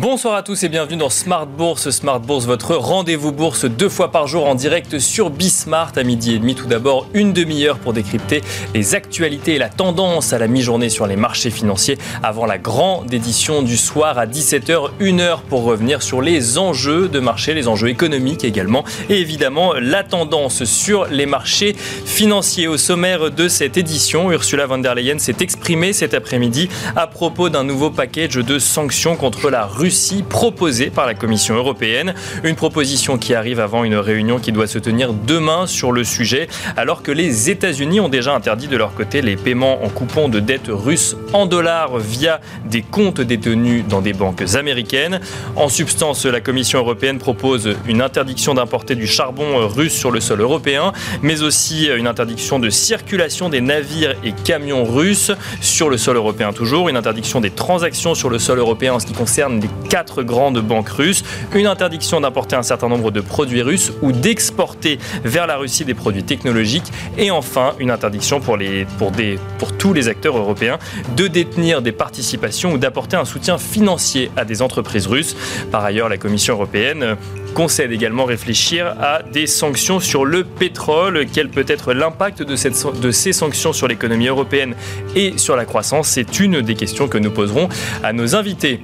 Bonsoir à tous et bienvenue dans Smart Bourse. Smart Bourse, votre rendez-vous bourse deux fois par jour en direct sur Bismart à midi et demi. Tout d'abord, une demi-heure pour décrypter les actualités et la tendance à la mi-journée sur les marchés financiers avant la grande édition du soir à 17h. Une heure pour revenir sur les enjeux de marché, les enjeux économiques également et évidemment la tendance sur les marchés financiers. Au sommaire de cette édition, Ursula von der Leyen s'est exprimée cet après-midi à propos d'un nouveau package de sanctions contre la Russie Russie proposée par la Commission européenne. Une proposition qui arrive avant une réunion qui doit se tenir demain sur le sujet, alors que les États-Unis ont déjà interdit de leur côté les paiements en coupons de dettes russes en dollars via des comptes détenus dans des banques américaines. En substance, la Commission européenne propose une interdiction d'importer du charbon russe sur le sol européen, mais aussi une interdiction de circulation des navires et camions russes sur le sol européen toujours, une interdiction des transactions sur le sol européen en ce qui concerne les quatre grandes banques russes, une interdiction d'importer un certain nombre de produits russes ou d'exporter vers la Russie des produits technologiques et enfin une interdiction pour, les, pour, des, pour tous les acteurs européens de détenir des participations ou d'apporter un soutien financier à des entreprises russes. Par ailleurs, la Commission européenne concède également réfléchir à des sanctions sur le pétrole. Quel peut être l'impact de, de ces sanctions sur l'économie européenne et sur la croissance? C'est une des questions que nous poserons à nos invités.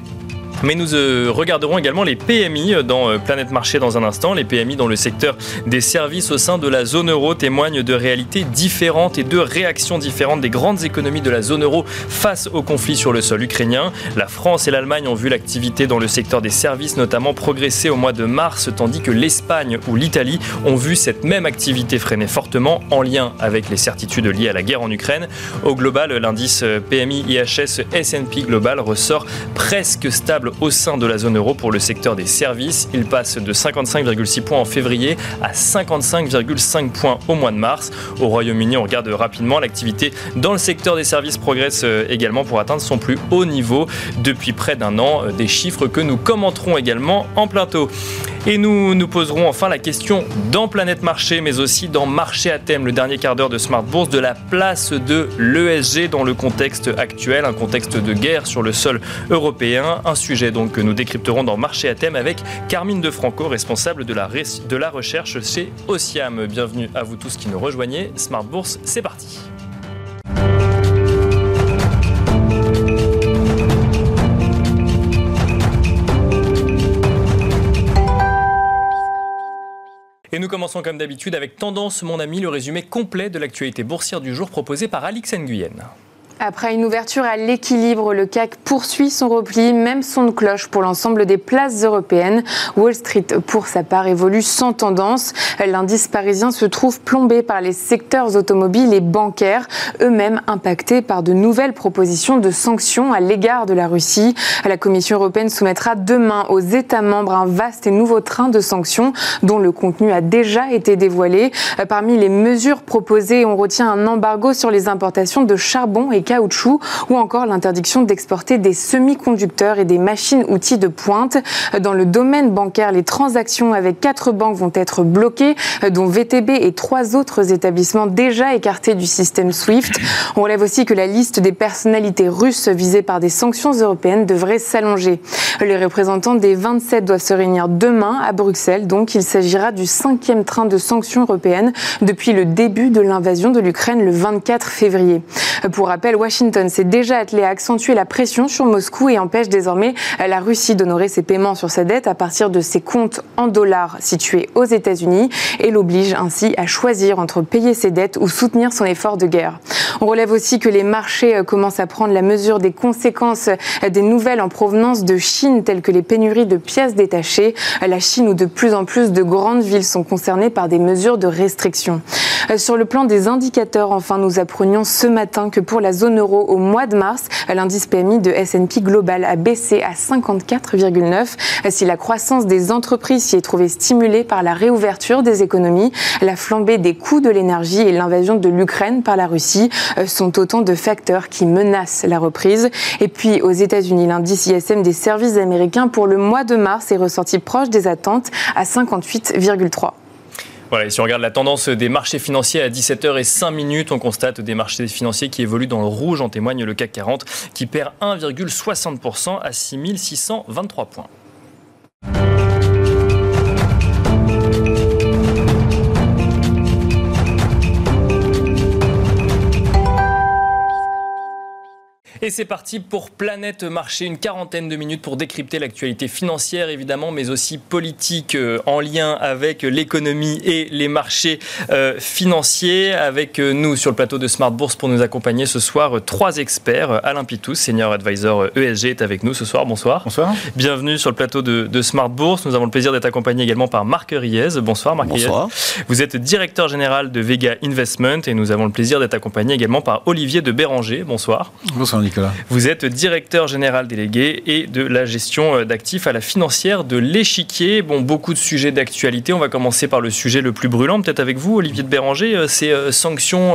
Mais nous euh, regarderons également les PMI dans euh, Planète Marché dans un instant. Les PMI dans le secteur des services au sein de la zone euro témoignent de réalités différentes et de réactions différentes des grandes économies de la zone euro face au conflit sur le sol ukrainien. La France et l'Allemagne ont vu l'activité dans le secteur des services notamment progresser au mois de mars, tandis que l'Espagne ou l'Italie ont vu cette même activité freiner fortement en lien avec les certitudes liées à la guerre en Ukraine. Au global, l'indice euh, PMI IHS S&P Global ressort presque stable au sein de la zone euro pour le secteur des services. Il passe de 55,6 points en février à 55,5 points au mois de mars. Au Royaume-Uni, on regarde rapidement l'activité dans le secteur des services progresse euh, également pour atteindre son plus haut niveau depuis près d'un an. Euh, des chiffres que nous commenterons également en plateau. Et nous nous poserons enfin la question dans Planète Marché, mais aussi dans Marché à thème, le dernier quart d'heure de Smart Bourse, de la place de l'ESG dans le contexte actuel, un contexte de guerre sur le sol européen. Un sujet donc que nous décrypterons dans Marché à thème avec Carmine Defranco, responsable de la, de la recherche chez Ociam. Bienvenue à vous tous qui nous rejoignez. Smart Bourse, c'est parti. Et nous commençons comme d'habitude avec Tendance, mon ami, le résumé complet de l'actualité boursière du jour proposé par Alix Nguyen. Après une ouverture à l'équilibre, le CAC poursuit son repli, même son de cloche pour l'ensemble des places européennes. Wall Street, pour sa part, évolue sans tendance. L'indice parisien se trouve plombé par les secteurs automobiles et bancaires, eux-mêmes impactés par de nouvelles propositions de sanctions à l'égard de la Russie. La Commission européenne soumettra demain aux États membres un vaste et nouveau train de sanctions dont le contenu a déjà été dévoilé. Parmi les mesures proposées, on retient un embargo sur les importations de charbon et caoutchouc ou encore l'interdiction d'exporter des semi-conducteurs et des machines-outils de pointe. Dans le domaine bancaire, les transactions avec quatre banques vont être bloquées, dont VTB et trois autres établissements déjà écartés du système SWIFT. On relève aussi que la liste des personnalités russes visées par des sanctions européennes devrait s'allonger. Les représentants des 27 doivent se réunir demain à Bruxelles, donc il s'agira du cinquième train de sanctions européennes depuis le début de l'invasion de l'Ukraine le 24 février. Pour rappel, Washington s'est déjà attelé à accentuer la pression sur Moscou et empêche désormais la Russie d'honorer ses paiements sur sa dette à partir de ses comptes en dollars situés aux États-Unis et l'oblige ainsi à choisir entre payer ses dettes ou soutenir son effort de guerre. On relève aussi que les marchés euh, commencent à prendre la mesure des conséquences euh, des nouvelles en provenance de Chine, telles que les pénuries de pièces détachées. La Chine où de plus en plus de grandes villes sont concernées par des mesures de restriction. Euh, sur le plan des indicateurs, enfin, nous apprenions ce matin que pour la zone euro au mois de mars, l'indice PMI de S&P Global a baissé à 54,9. Si la croissance des entreprises s'y est trouvée stimulée par la réouverture des économies, la flambée des coûts de l'énergie et l'invasion de l'Ukraine par la Russie euh, sont autant de facteurs qui menacent la reprise. Et puis aux États-Unis, l'indice ISM des services américains pour le mois de mars est ressorti proche des attentes à 58,3. Si on regarde la tendance des marchés financiers à 17h05 minutes, on constate des marchés financiers qui évoluent dans le rouge. En témoigne le CAC 40 qui perd 1,60% à 6623 points. Et c'est parti pour Planète Marché, une quarantaine de minutes pour décrypter l'actualité financière évidemment, mais aussi politique euh, en lien avec l'économie et les marchés euh, financiers. Avec euh, nous sur le plateau de Smart Bourse pour nous accompagner ce soir, trois experts. Alain Pitous, senior advisor ESG, est avec nous ce soir. Bonsoir. Bonsoir. Bienvenue sur le plateau de, Smart Bourse. Nous avons le plaisir d'être accompagnés également par Marc Riez. Bonsoir Marc Bonsoir. Vous êtes directeur général de Vega Investment et nous avons le plaisir d'être accompagnés également par Olivier de Béranger. Bonsoir. Bonsoir Nicolas. Vous êtes directeur général délégué et de la gestion euh, d'actifs à la financière de l'échiquier. Bon, beaucoup de sujets d'actualité. On va commencer par le sujet le plus brûlant, peut-être avec vous, Olivier de Béranger. Euh, ces euh, sanctions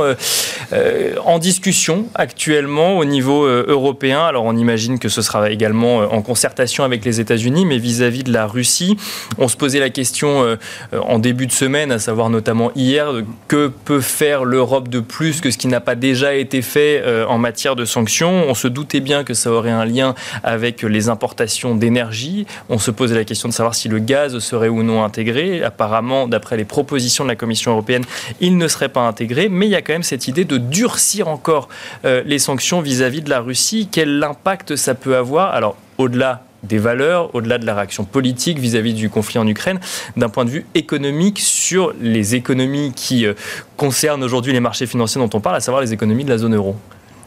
en discussion actuellement au niveau européen. Alors, on imagine que ce sera également en concertation avec les États-Unis, mais vis-à-vis de la Russie, on se posait la question en début de semaine, à savoir notamment hier, que peut faire l'Europe de plus que ce qui n'a pas déjà été fait en matière de sanctions on se doutait bien que ça aurait un lien avec les importations d'énergie. On se posait la question de savoir si le gaz serait ou non intégré. Apparemment, d'après les propositions de la Commission européenne, il ne serait pas intégré. Mais il y a quand même cette idée de durcir encore euh, les sanctions vis-à-vis de la Russie. Quel impact ça peut avoir? Alors, au-delà des valeurs, au-delà de la réaction politique vis-à-vis du conflit en Ukraine, d'un point de vue économique sur les économies qui euh, concernent aujourd'hui les marchés financiers dont on parle, à savoir les économies de la zone euro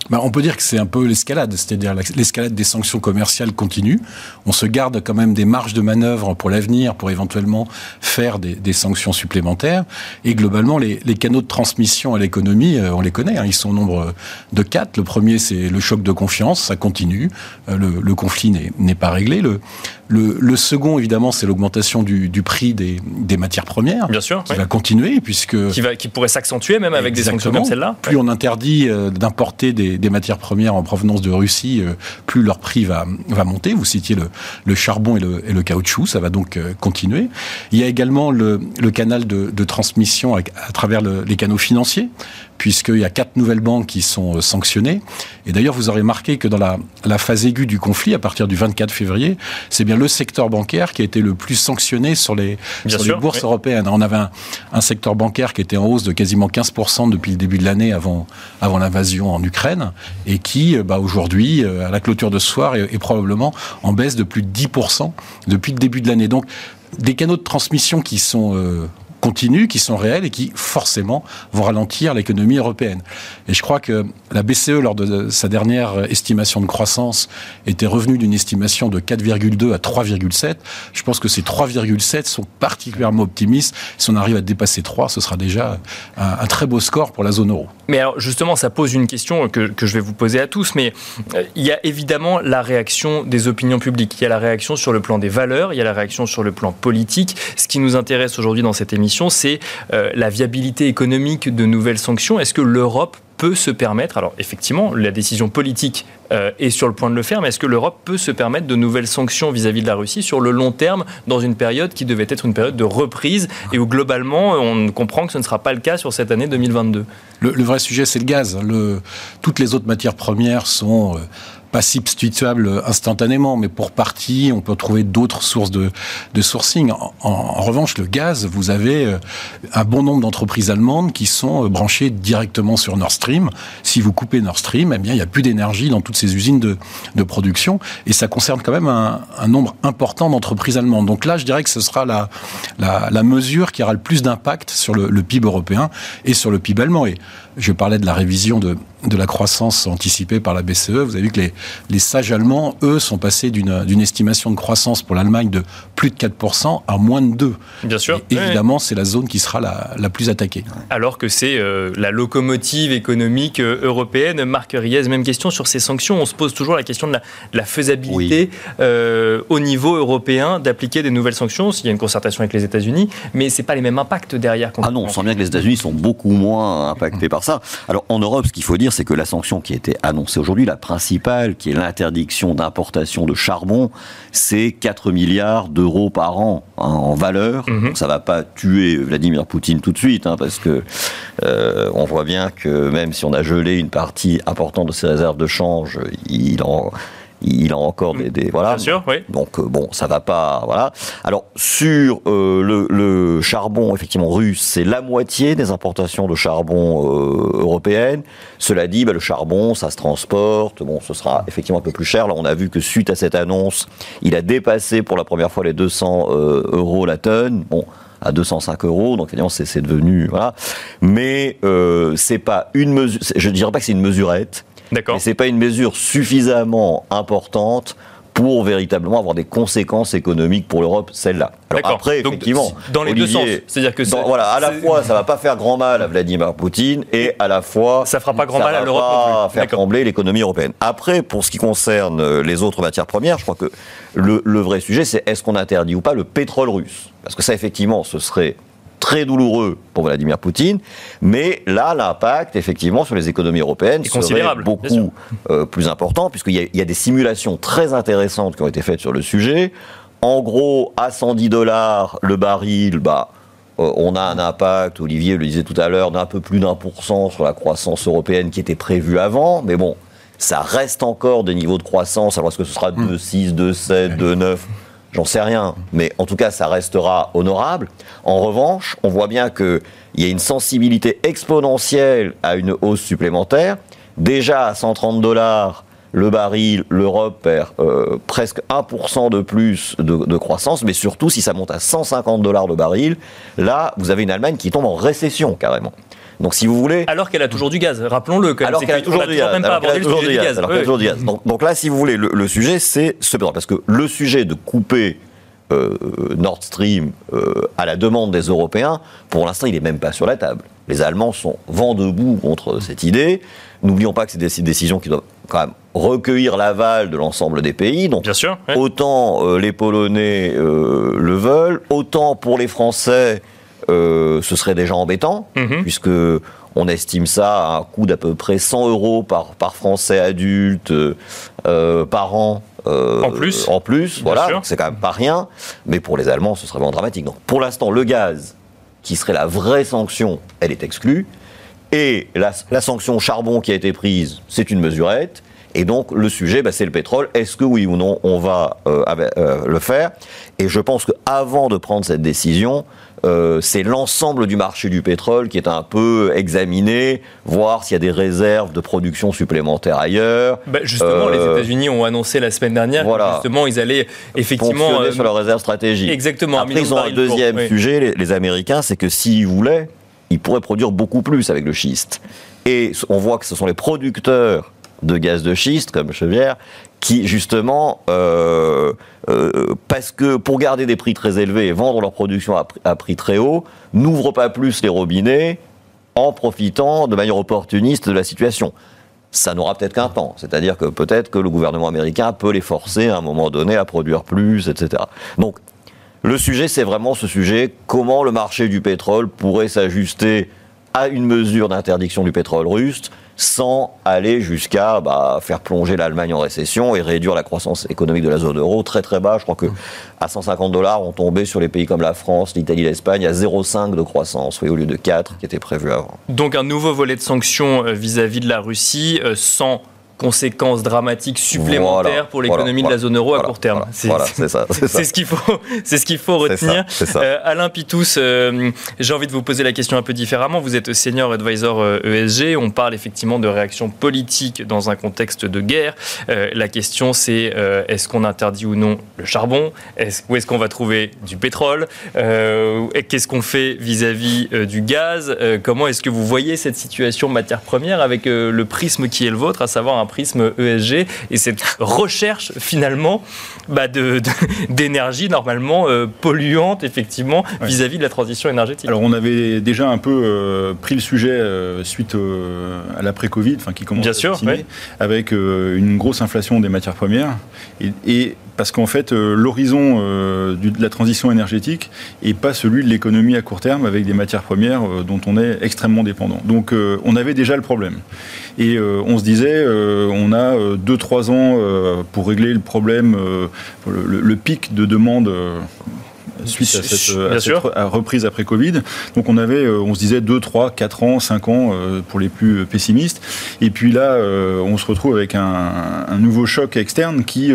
bah, on peut dire que c'est un peu l'escalade, c'est-à-dire l'escalade des sanctions commerciales continue. On se garde quand même des marges de manœuvre pour l'avenir, pour éventuellement faire des, sanctions supplémentaires. Et globalement, les, canaux de transmission à l'économie, euh, on les connaît, hein, ils sont au nombre de quatre. Le premier, c'est le choc de confiance, ça continue. Euh, le, conflit n'est pas réglé. Le, le, second, évidemment, c'est l'augmentation du, prix des, matières premières. Bien sûr. Qui va continuer, puisque... Qui, va, qui pourrait s'accentuer même avec des sanctions comme celle-là. Plus on interdit euh, d'importer des, matières premières en provenance de Russie, euh, plus leur prix va, va monter. Vous citiez le, charbon et le, caoutchouc, ça va donc euh, continuer. Il y a également le, canal de, transmission à, travers les canaux financiers puisqu'il y a quatre nouvelles banques qui sont euh, sanctionnées. Et d'ailleurs, vous aurez remarqué que dans la, la, phase aiguë du conflit, à partir du 24 février, c'est bien le secteur bancaire qui a été le plus sanctionné sur les, sur les bourses européennes. On avait un, secteur bancaire qui était en hausse de quasiment 15% depuis le début de l'année avant, avant l'invasion en Ukraine, et qui, euh, bah, aujourd'hui, euh, à la clôture de ce soir, est, est probablement en baisse de plus de 10% depuis le début de l'année. Donc, des canaux de transmission qui sont continuent, qui sont réels et qui forcément vont ralentir l'économie européenne. Et je crois que la BCE, lors de sa dernière estimation de croissance, était revenue d'une estimation de 4,2 à 3,7. Je pense que ces 3,7 sont particulièrement optimistes. Si on arrive à dépasser 3, ce sera déjà un, très beau score pour la zone euro. Mais alors justement, ça pose une question que, que je vais vous poser à tous, mais euh, il y a évidemment la réaction des opinions publiques, il y a la réaction sur le plan des valeurs, il y a la réaction sur le plan politique. Ce qui nous intéresse aujourd'hui dans cette émission, c'est euh, la viabilité économique de nouvelles sanctions. Est-ce que l'Europe peut se permettre, alors effectivement, la décision politique euh, est sur le point de le faire, mais est-ce que l'Europe peut se permettre de nouvelles sanctions vis-à-vis de la Russie sur le long terme, dans une période qui devait être une période de reprise et où globalement on comprend que ce ne sera pas le cas sur cette année 2022 Le, vrai sujet, c'est le gaz. Toutes les autres matières premières sont... Euh, pas substituable instantanément, mais pour partie, on peut trouver d'autres sources de, sourcing. En, revanche, le gaz, vous avez euh, un bon nombre d'entreprises allemandes qui sont euh, branchées directement sur Nord Stream. Si vous coupez Nord Stream, eh bien, il n'y a plus d'énergie dans toutes ces usines de, production, et ça concerne quand même un, nombre important d'entreprises allemandes. Donc là, je dirais que ce sera la, mesure qui aura le plus d'impact sur le, PIB européen et sur le PIB allemand. Je parlais de la révision de, de la croissance anticipée par la BCE. Vous avez vu que les, les sages allemands, eux, sont passés d'une estimation de croissance pour l'Allemagne de plus de 4% à moins de 2%. Bien sûr. évidemment, c'est la zone qui sera la, la plus attaquée. Alors que c'est euh, la locomotive économique euh, européenne. Marc Riez, même question sur ces sanctions. On se pose toujours la question de la, faisabilité euh, au niveau européen d'appliquer des nouvelles sanctions. S'il y a une concertation avec les États-Unis, mais c'est pas les mêmes impacts derrière. Ah non, on sent bien que les États-Unis sont beaucoup moins impactés par ça. Alors en Europe, ce qu'il faut dire, c'est que la sanction qui a été annoncée aujourd'hui, la principale, qui est l'interdiction d'importation de charbon, c'est 4 milliards d'euros par an hein, en valeur. Mhm. Donc ça va pas tuer Vladimir Poutine tout de suite, hein, parce que euh, on voit bien que même si on a gelé une partie importante de ses réserves de change, il en il a encore des, des- voilà. Bien sûr, oui. Donc euh, bon, ça va pas, voilà. Alors sur euh, le, le charbon effectivement russe, c'est la moitié des importations de charbon euh, européennes. Cela dit, bah, le charbon, ça se transporte. Bon, ce sera effectivement un peu plus cher. Là, on a vu que suite à cette annonce, il a dépassé pour la première fois les 200 euh, euros la tonne. Bon à 205 euros, donc évidemment c'est devenu voilà. Mais euh, c'est pas une mesure. Je dirais pas que c'est une mesurette, D'accord. mais c'est pas une mesure suffisamment importante pour véritablement avoir des conséquences économiques pour l'Europe, celle-là. Alors après, Donc, effectivement, dans les deux sens. C'est-à-dire que dans- voilà, à la fois, ça va pas faire grand mal à Vladimir Poutine et à la fois, Ça fera pas grand ça mal à l'Europe pas faire trembler l'économie européenne. Après, pour ce qui concerne euh, les autres matières premières, je crois que le, le vrai sujet, c'est est-ce qu'on interdit ou pas le pétrole russe? Parce que ça, effectivement, ce serait très douloureux pour Vladimir Poutine, mais là, l'impact, effectivement, sur les économies européennes Est serait beaucoup euh, plus important, puisqu'il y, a- il y a des simulations très intéressantes qui ont été faites sur le sujet. En gros, à 110 dollars le baril, bah, euh, on a un impact, Olivier le disait tout à l'heure, d'un peu plus d'un pour cent sur la croissance européenne qui était prévue avant, mais bon, ça reste encore des niveaux de croissance. Alors est-ce que ce sera 2,6, 2,7, 2,9 J'en sais rien, mais en tout cas, ça restera honorable. En revanche, on voit bien qu'il y a une sensibilité exponentielle à une hausse supplémentaire. Déjà à 130 dollars le baril, l'Europe perd euh, presque 1% de plus de, de croissance, mais surtout si ça monte à 150 dollars le baril, là, vous avez une Allemagne qui tombe en récession carrément. Donc si vous voulez, Alors qu'elle a toujours du gaz, rappelons-le. alors qu'elle a toujours du gaz. alors qu'elle a toujours du gaz. Donc, là, si vous voulez, le, le sujet, c'est ce pétrole. Parce que le sujet de couper euh, Nord Stream euh, à la demande des Européens, pour l'instant, il n'est même pas sur la table. Les Allemands sont vent debout contre cette idée. N'oublions pas que c'est des décisions qui doivent quand même recueillir l'aval de l'ensemble des pays. Donc, Bien sûr. ouais. Autant euh, les Polonais le veulent, autant pour les Français, euh, ce serait déjà embêtant, Mhm. puisque on estime ça à un coût d'à peu près 100 euros par, par Français adulte euh, par an. euh, En plus. En plus, voilà, c'est quand même pas rien, mais pour les Allemands, ce serait vraiment dramatique. Donc pour l'instant, le gaz, qui serait la vraie sanction, elle est exclue. Et la, la sanction charbon qui a été prise, c'est une mesurette. Et donc le sujet, bah, c'est le pétrole. Est-ce que oui ou non on va euh, avec- euh, le faire? Et je pense qu'avant de prendre cette décision, euh, c'est l'ensemble du marché du pétrole qui est un peu examiné, voir s'il y a des réserves de production supplémentaires ailleurs. Bah, justement, les États-Unis ont annoncé la semaine dernière voilà. que justement ils allaient effectivement euh, sur leurs réserves stratégiques. exactement, Après, ils ont un pour- deuxième oui. sujet, les, les Américains, c'est que s'ils voulaient, ils pourraient produire beaucoup plus avec le schiste. Et on voit que ce sont les producteurs de gaz de schiste, comme Chevière, qui justement, euh, euh, parce que pour garder des prix très élevés et vendre leur production à, à prix très haut, n'ouvrent pas plus les robinets en profitant de manière opportuniste de la situation. Ça n'aura peut-être qu'un temps, c'est-à-dire que peut-être que le gouvernement américain peut les forcer à un moment donné à produire plus, etc. Donc le sujet, c'est vraiment ce sujet, comment le marché du pétrole pourrait s'ajuster à une mesure d'interdiction du pétrole russe sans aller jusqu'à bah, faire plonger l'Allemagne en récession et réduire la croissance économique de la zone euro très très bas. Je crois que à 150 dollars, on tombait sur les pays comme la France, l'Italie, l'Espagne à 0,5 de croissance, oui, au lieu de 4 qui était prévu avant. Donc un nouveau volet de sanctions euh, vis-à-vis de la Russie euh, sans conséquences dramatiques supplémentaires Voilà, pour l'économie voilà, de la zone euro à court terme. voilà, C'est- ça. c'est ce qu'il faut, c'est ce qu'il faut ça, retenir. ça. Euh, Alain Pitous, euh, j'ai envie de vous poser la question un peu différemment. Vous êtes senior advisor euh, ESG. On parle effectivement de réaction politique dans un contexte de guerre. Euh, la question, c'est est-ce qu'on interdit ou non le charbon? Où est-ce qu'on va trouver du pétrole? Qu'est-ce qu'on fait vis-à-vis euh, du gaz? Comment est-ce que vous voyez cette situation matière première avec le prisme qui est le vôtre, à savoir un prisme ESG et cette recherche finalement bah, de- de- d'énergie normalement euh, polluante effectivement Ouais. vis-à-vis de la transition énergétique. Alors on avait déjà un peu euh, pris le sujet euh, suite à l'après-Covid, enfin qui commence Bien à sûr, ouais. avec une grosse inflation des matières premières. Et, et parce qu'en fait, euh, l'horizon euh, de la transition énergétique n'est pas celui de l'économie à court terme avec des matières premières euh, dont on est extrêmement dépendant. Donc on avait déjà le problème. Et on se disait, on a 2-3 ans pour régler le problème, le, le, pic de demande suite à cette, reprise après Covid. Donc on avait, euh, on se disait 2, 3, 4 ans, 5 ans euh, pour les plus pessimistes. Et puis là, euh, on se retrouve avec un, nouveau choc externe qui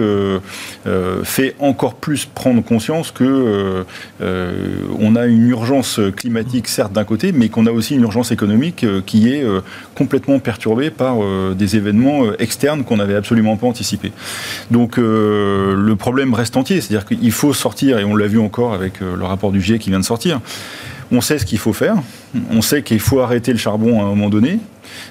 fait encore plus prendre conscience que on a une urgence climatique certes d'un côté, mais qu'on a aussi une urgence économique qui est complètement perturbée par des événements externes qu'on n'avait absolument pas anticipés. Donc le problème reste entier, c'est-à-dire qu'il faut sortir, et on l'a vu encore avec euh, le rapport du GIE qui vient de sortir. On sait ce qu'il faut faire, on sait qu'il faut arrêter le charbon à un moment donné,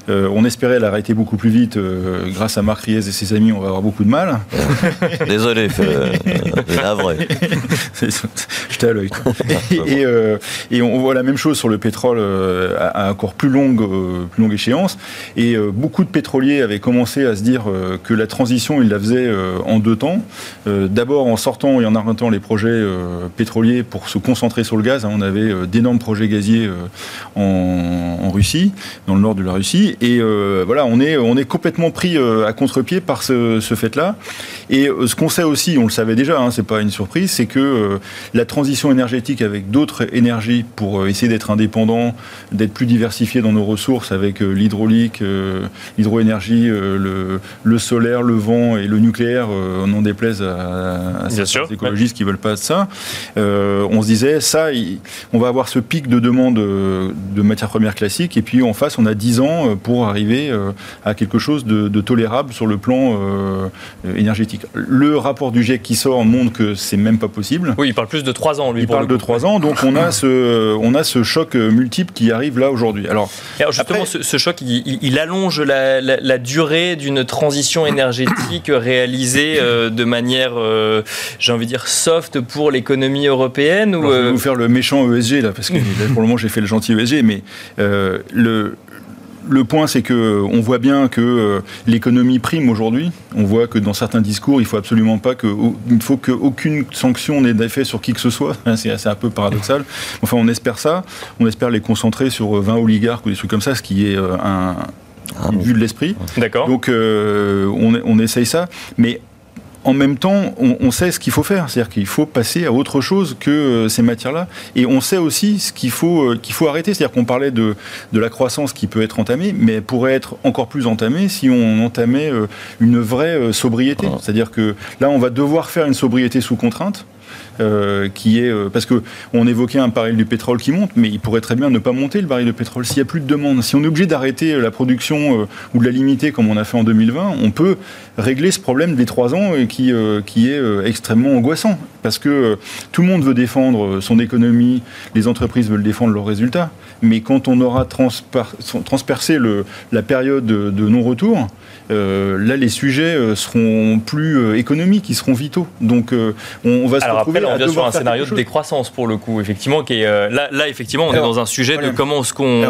euh, on espérait l'arrêter beaucoup plus vite. Euh, grâce à Marc Riez et ses amis, on va avoir beaucoup de mal. Désolé, c'est vrai. J'étais à l'œil. Et, et, on voit la même chose sur le pétrole à, encore plus longue, plus longue échéance. Et beaucoup de pétroliers avaient commencé à se dire que la transition, ils la faisaient en deux temps. D'abord en sortant et en arrêtant les projets pétroliers pour se concentrer sur le gaz. Hein, on avait d'énormes projets gaziers en, en Russie, dans le nord de la Russie et euh, voilà, on est, on est complètement pris euh, à contre-pied par ce, fait-là. Et euh, ce qu'on sait aussi, on le savait déjà, hein, c'est pas une surprise, c'est que la transition énergétique avec d'autres énergies pour essayer d'être indépendant, d'être plus diversifié dans nos ressources avec l'hydraulique, l'hydroénergie, le, le, solaire, le vent et le nucléaire, on en déplaise à, à certains écologistes qui veulent pas de ça. on se disait, ça, on va avoir ce pic de demande de matières premières classiques, et puis en face, on a 10 ans euh, pour arriver euh, à quelque chose de, tolérable sur le plan euh, énergétique. Le rapport du GIEC qui sort montre que c'est même pas possible. Oui, il parle plus de 3 ans, lui. Il parle de 3 ans, donc on a ce, on a ce choc multiple qui arrive là aujourd'hui. Alors, alors, justement, ce, choc, il, allonge la, durée d'une transition énergétique réalisée de manière, j'ai envie de dire, soft pour l'économie européenne ou Je vais vous faire le méchant ESG là, parce que pour le moment j'ai fait le gentil Mais le, le point, c'est que on voit bien que euh, l'économie prime aujourd'hui. On voit que dans certains discours, il faut absolument pas que, il faut qu'aucune sanction n'ait d'effet sur qui que ce soit. C'est un peu paradoxal. Enfin, on espère ça. On espère les concentrer sur 20 euh, oligarques ou des trucs comme ça, ce qui est euh, un, une vue de l'esprit. D'accord. Donc, on, on essaye ça. Mais en même temps, on, sait ce qu'il faut faire, c'est-à-dire qu'il faut passer à autre chose que euh, ces matières-là. Et on sait aussi ce qu'il faut, euh, qu'il faut arrêter, c'est-à-dire qu'on parlait de, de la croissance qui peut être entamée, mais elle pourrait être encore plus entamée si on entamait euh, une vraie sobriété. Ah. C'est-à-dire que là, on va devoir faire une sobriété sous contrainte. Euh, qui est euh, parce que on évoquait un baril du pétrole qui monte, mais il pourrait très bien ne pas monter le baril de pétrole s'il n'y a plus de demande. Si on est obligé d'arrêter la production euh, ou de la limiter comme on a fait en 2020, on peut régler ce problème des trois ans qui, qui est extrêmement angoissant parce que tout le monde veut défendre son économie, les entreprises veulent défendre leurs résultats, mais quand on aura transpercé le, la période de, non-retour, là les sujets seront plus économiques, ils seront vitaux. Donc on, va se retrouver on vient sur un scénario de décroissance pour le coup, effectivement, qui est, euh, là, là, effectivement, on est dans un sujet de comment est-ce qu'on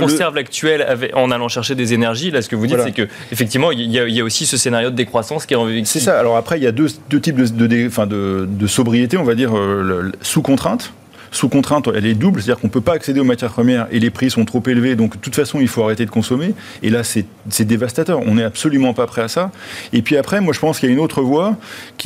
conserve l'actuel en allant chercher des énergies. Là, ce que vous dites, c'est que effectivement, il y, a aussi ce scénario de décroissance qui est. C'est ça. Alors après, il y a deux, types de, de, de, sobriété, on va dire, euh, sous contrainte sous contrainte, elle est double, c'est-à-dire qu'on ne peut pas accéder aux matières premières et les prix sont trop élevés, donc de toute façon, il faut arrêter de consommer. Et là, c'est dévastateur. On n'est absolument pas prêt à ça. Et puis après, moi, je pense qu'il y a une autre voie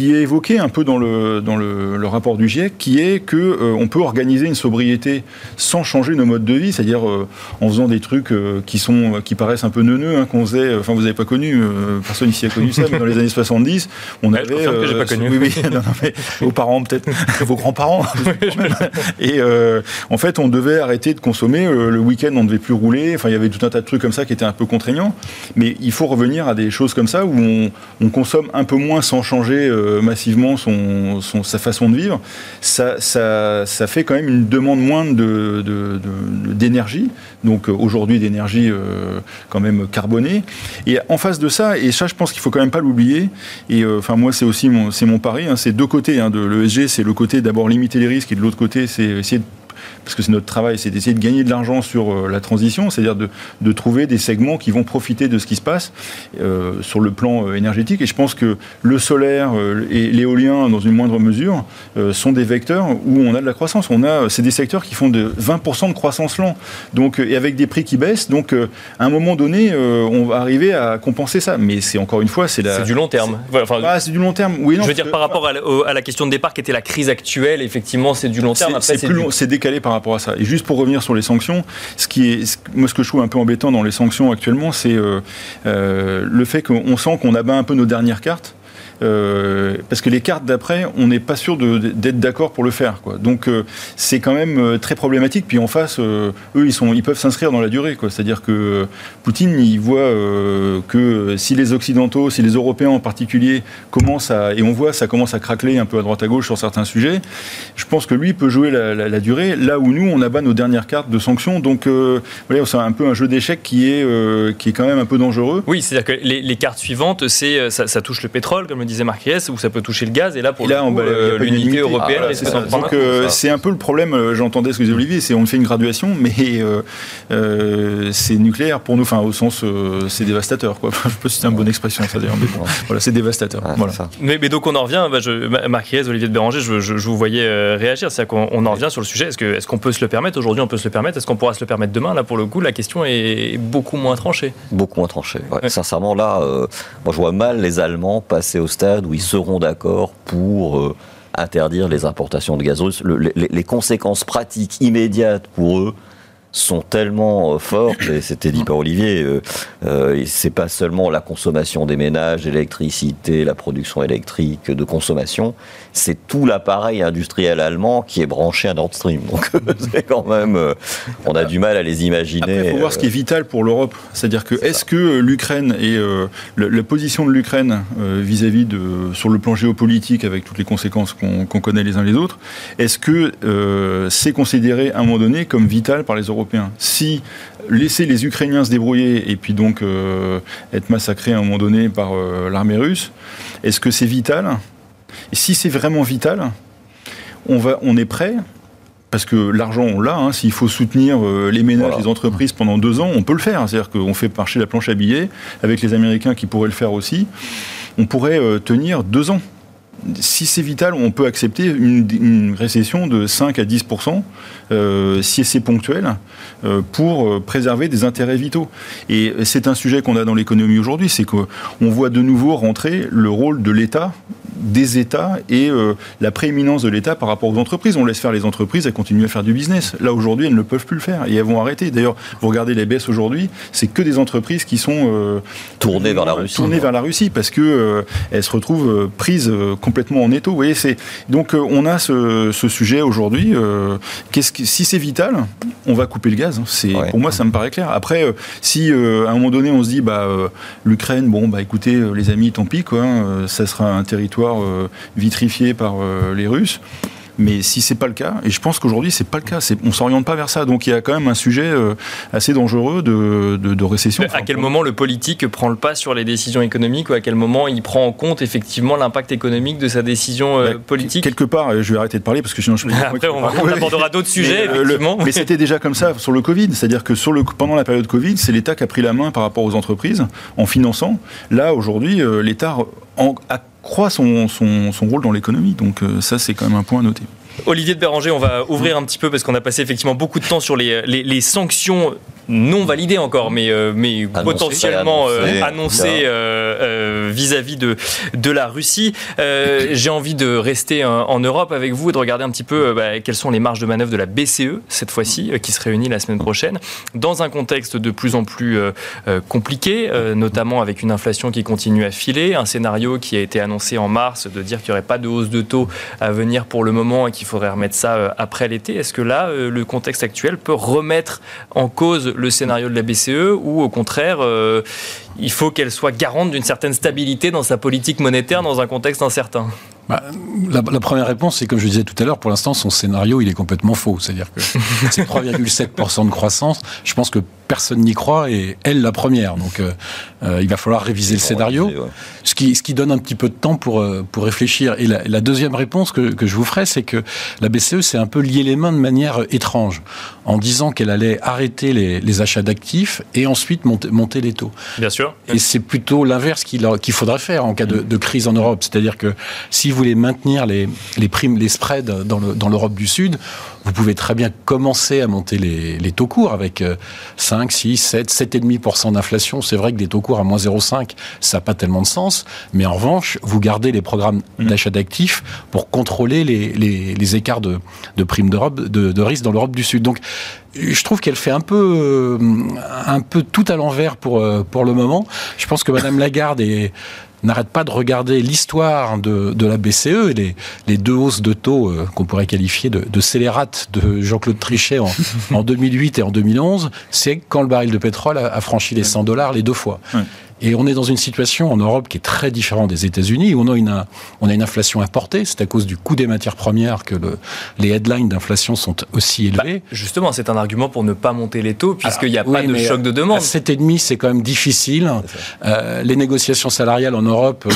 qui est évoquée un peu dans le, dans le, rapport du GIEC, qui est qu'on euh, on peut organiser une sobriété sans changer nos modes de vie, c'est-à-dire euh, en faisant des trucs euh, qui, sont, qui paraissent un peu neuneux, hein, qu'on faisait, enfin, vous n'avez pas connu, personne ici a connu ça, mais dans les années 70, on avait. Je que pas connu. Oui, oui, non, mais vos parents, peut-être, vos grands-parents. Et euh, en fait, on devait arrêter de consommer. Euh, le week-end, on ne devait plus rouler. Enfin, il y avait tout un tas de trucs comme ça qui étaient un peu contraignants. Mais il faut revenir à des choses comme ça où on, consomme un peu moins sans changer euh, massivement son, sa façon de vivre. Ça, ça, ça, fait quand même une demande moindre d'énergie. De, Donc aujourd'hui, d'énergie quand même carbonée. Et en face de ça, et ça, je pense qu'il faut quand même pas l'oublier. Et enfin, moi, c'est aussi mon, mon pari. Hein, c'est deux côtés. Hein, de l'ESG, c'est le côté d'abord limiter les risques et de l'autre côté, c'est essayer de parce que c'est notre travail, c'est d'essayer de gagner de l'argent sur la transition, c'est-à-dire de, de, trouver des segments qui vont profiter de ce qui se passe sur le plan énergétique. Et je pense que le solaire et l'éolien, dans une moindre mesure, sont des vecteurs où on a de la croissance. On a, c'est des secteurs qui font de 20% de croissance lent, donc et avec des prix qui baissent. Donc, à un moment donné, on va arriver à compenser ça. Mais c'est encore une fois, c'est la... du long terme. Enfin, ah, c'est du long terme. Oui, non, je veux dire par rapport à la, question de départ qui était la crise actuelle, effectivement, c'est du long terme. C'est décalé par rapport à ça. Et juste pour revenir sur les sanctions, ce qui est, moi, ce que je trouve un peu embêtant dans les sanctions actuellement, c'est euh, euh, le fait qu'on sent qu'on abat un peu nos dernières cartes. Euh, parce que les cartes d'après, on n'est pas sûr d'être d'accord pour le faire. Donc euh, c'est quand même euh, très problématique. Puis en face, eux, ils, peuvent s'inscrire dans la durée. C'est-à-dire que Poutine, il voit que si les Occidentaux, si les Européens en particulier commencent à, et on voit ça commence à craqueler un peu à droite à gauche sur certains sujets, je pense que lui peut jouer la, durée, là où nous, on abat nos dernières cartes de sanctions. Donc voilà, c'est un peu un jeu d'échecs qui est, qui est quand même un peu dangereux. Oui, c'est-à-dire que les, cartes suivantes, ça, ça, touche le pétrole, comme le disait Marquez, où ça peut toucher le gaz, et là, pour euh, l'unité européenne, ah, c'est Donc, euh, c'est un peu le problème, euh, j'entendais ce que disait Olivier, c'est on fait une graduation, mais c'est nucléaire pour nous, enfin, au sens, c'est dévastateur, quoi. Je sais pas si c'est une bonne expression, ça d'ailleurs, mais bon, voilà, c'est dévastateur. voilà. Mais, mais, donc, on en revient, bah, je, Olivier de Béranger, je, je, vous voyais réagir, c'est-à-dire qu'on en revient sur le sujet, est-ce qu'on est qu'on peut se le permettre Aujourd'hui, on peut se le permettre, est-ce qu'on pourra se le permettre demain? Là, pour le coup, la question est beaucoup moins tranchée. Beaucoup moins tranchée, Sincèrement, là, moi, je vois mal les Allemands passer au stade où ils seront d'accord pour euh, interdire les importations de gaz russe. les, conséquences pratiques immédiates pour eux sont tellement euh, fortes, et c'était dit par Olivier, euh, euh, c'est pas seulement la consommation des ménages, l'électricité, la production électrique de consommation, c'est tout l'appareil industriel allemand qui est branché à Nord Stream. Donc c'est quand même, euh, on a du mal à les imaginer. il faut voir ce qui est vital pour l'Europe, c'est-à-dire que est-ce que l'Ukraine et la, position de l'Ukraine vis-à-vis de, sur le plan géopolitique, avec toutes les conséquences qu'on connaît les uns les autres, est-ce que c'est considéré à un moment donné comme vital par les Européens si laisser les Ukrainiens se débrouiller et puis donc euh, être massacrés à un moment donné par euh, l'armée russe, est-ce que c'est vital? Et si c'est vraiment vital, on, va, on est prêt? Parce que l'argent, on l'a. Hein. S'il faut soutenir euh, les ménages, les entreprises pendant deux ans, on peut le faire. C'est-à-dire qu'on fait marcher la planche à billets avec les Américains qui pourraient le faire aussi. On pourrait tenir deux ans si c'est vital, on peut accepter une, récession de 5 à 10% euh, si c'est ponctuel, euh, pour euh, préserver des intérêts vitaux. Et c'est un sujet qu'on a dans l'économie aujourd'hui, c'est qu'on voit de nouveau rentrer le rôle de l'État des États et la prééminence de l'État par rapport aux entreprises. On laisse faire les entreprises, elles continuent à faire du business. Là, aujourd'hui, elles ne peuvent plus le faire et elles vont arrêter. D'ailleurs, vous regardez les baisses aujourd'hui, c'est que des entreprises qui sont tournées vers la Russie. Tournées vers la Russie parce que elles se retrouvent prises complètement en étau. Vous voyez, c'est donc on a ce, sujet aujourd'hui. qu'est-ce si c'est vital, on va couper le gaz. C'est pour moi ça me paraît clair. Après, euh, si euh, à un moment donné on se dit bah euh, l'Ukraine, bon bah écoutez les amis, tant pis quoi, hein, ça sera un territoire vitrifié par les Russes. Mais si c'est pas le cas, et je pense qu'aujourd'hui c'est pas le cas, on s'oriente pas vers ça. Donc il y a quand même un sujet euh, assez dangereux de, de, récession. À quel moment le politique prend le pas sur les décisions économiques ou à quel moment il prend en compte effectivement l'impact économique de sa décision euh, bah, politique? Quelque part, je vais arrêter de parler parce que sinon je Après on, abordera d'autres sujets. Mais, euh, mais c'était déjà comme ça sur le Covid, c'est-à-dire que sur le, pendant la période Covid, c'est l'État qui a pris la main par rapport aux entreprises en finançant. Là aujourd'hui, l'État accroît son, son, rôle dans l'économie. Donc ça c'est quand même un point à noter. Olivier de Béranger, on va ouvrir un petit peu parce qu'on a passé effectivement beaucoup de temps sur les sanctions non validé encore, mais, euh, mais potentiellement annoncé euh, euh, vis-à-vis de, de la Russie. J'ai envie de rester en Europe avec vous et de regarder un petit peu bah, quelles sont les marges de manœuvre de la BCE cette fois-ci, qui se réunit la semaine prochaine, dans un contexte de plus en plus compliqué, notamment avec une inflation qui continue à filer, un scénario qui a été annoncé en mars de dire qu'il n'y aurait pas de hausse de taux à venir pour le moment et qu'il faudrait remettre ça après l'été. Est-ce que là, le contexte actuel peut remettre en cause le scénario de la BCE ou au contraire, euh, il faut qu'elle soit garante d'une certaine stabilité dans sa politique monétaire dans un contexte incertain bah, la, première réponse, c'est comme je disais tout à l'heure, pour l'instant, son scénario, il est complètement faux. C'est-à-dire que c'est 3,7% de croissance. Je pense que personne n'y croit et elle la première. Donc il va falloir réviser le scénario, ce, qui, ce qui donne un petit peu de temps pour, pour réfléchir. Et la, deuxième réponse que, que je vous ferai, c'est que la BCE s'est un peu lié les mains de manière étrange en disant qu'elle allait arrêter les, les achats d'actifs et ensuite monter, monter, les taux. Bien sûr. Et c'est plutôt l'inverse qu'il faudrait faire en cas de, de crise en Europe. C'est-à-dire que si vous voulez maintenir les, les primes, les spreads dans l'Europe du Sud, vous pouvez très bien commencer à monter les, les taux courts avec 5, 6, 7, 7,5% d'inflation. C'est vrai que des taux courts à moins 0,5, ça n'a pas tellement de sens. Mais en revanche, vous gardez les programmes mmh. d'achat d'actifs pour contrôler les, les, les écarts de, de primes d'Europe, de, de risque dans l'Europe du Sud. Donc, je trouve qu'elle fait un peu, euh, un peu tout à l'envers pour, euh, pour le moment. Je pense que Madame Lagarde est n'arrête pas de regarder l'histoire de, de, la BCE et les, les, deux hausses de taux euh, qu'on pourrait qualifier de, de scélérates de Jean-Claude Trichet en, en, 2008 et en 2011, c'est quand le baril de pétrole a, a franchi les 100 dollars les deux fois. Ouais. Et on est dans une situation en Europe qui est très différente des États-Unis, où on a une, on a une inflation importée. C'est à cause du coût des matières premières que le, les headlines d'inflation sont aussi élevés. Bah, justement, c'est un argument pour ne pas monter les taux, puisqu'il n'y a pas de choc de demande. À 7,5, c'est quand même difficile. Euh, les négociations salariales en Europe, euh,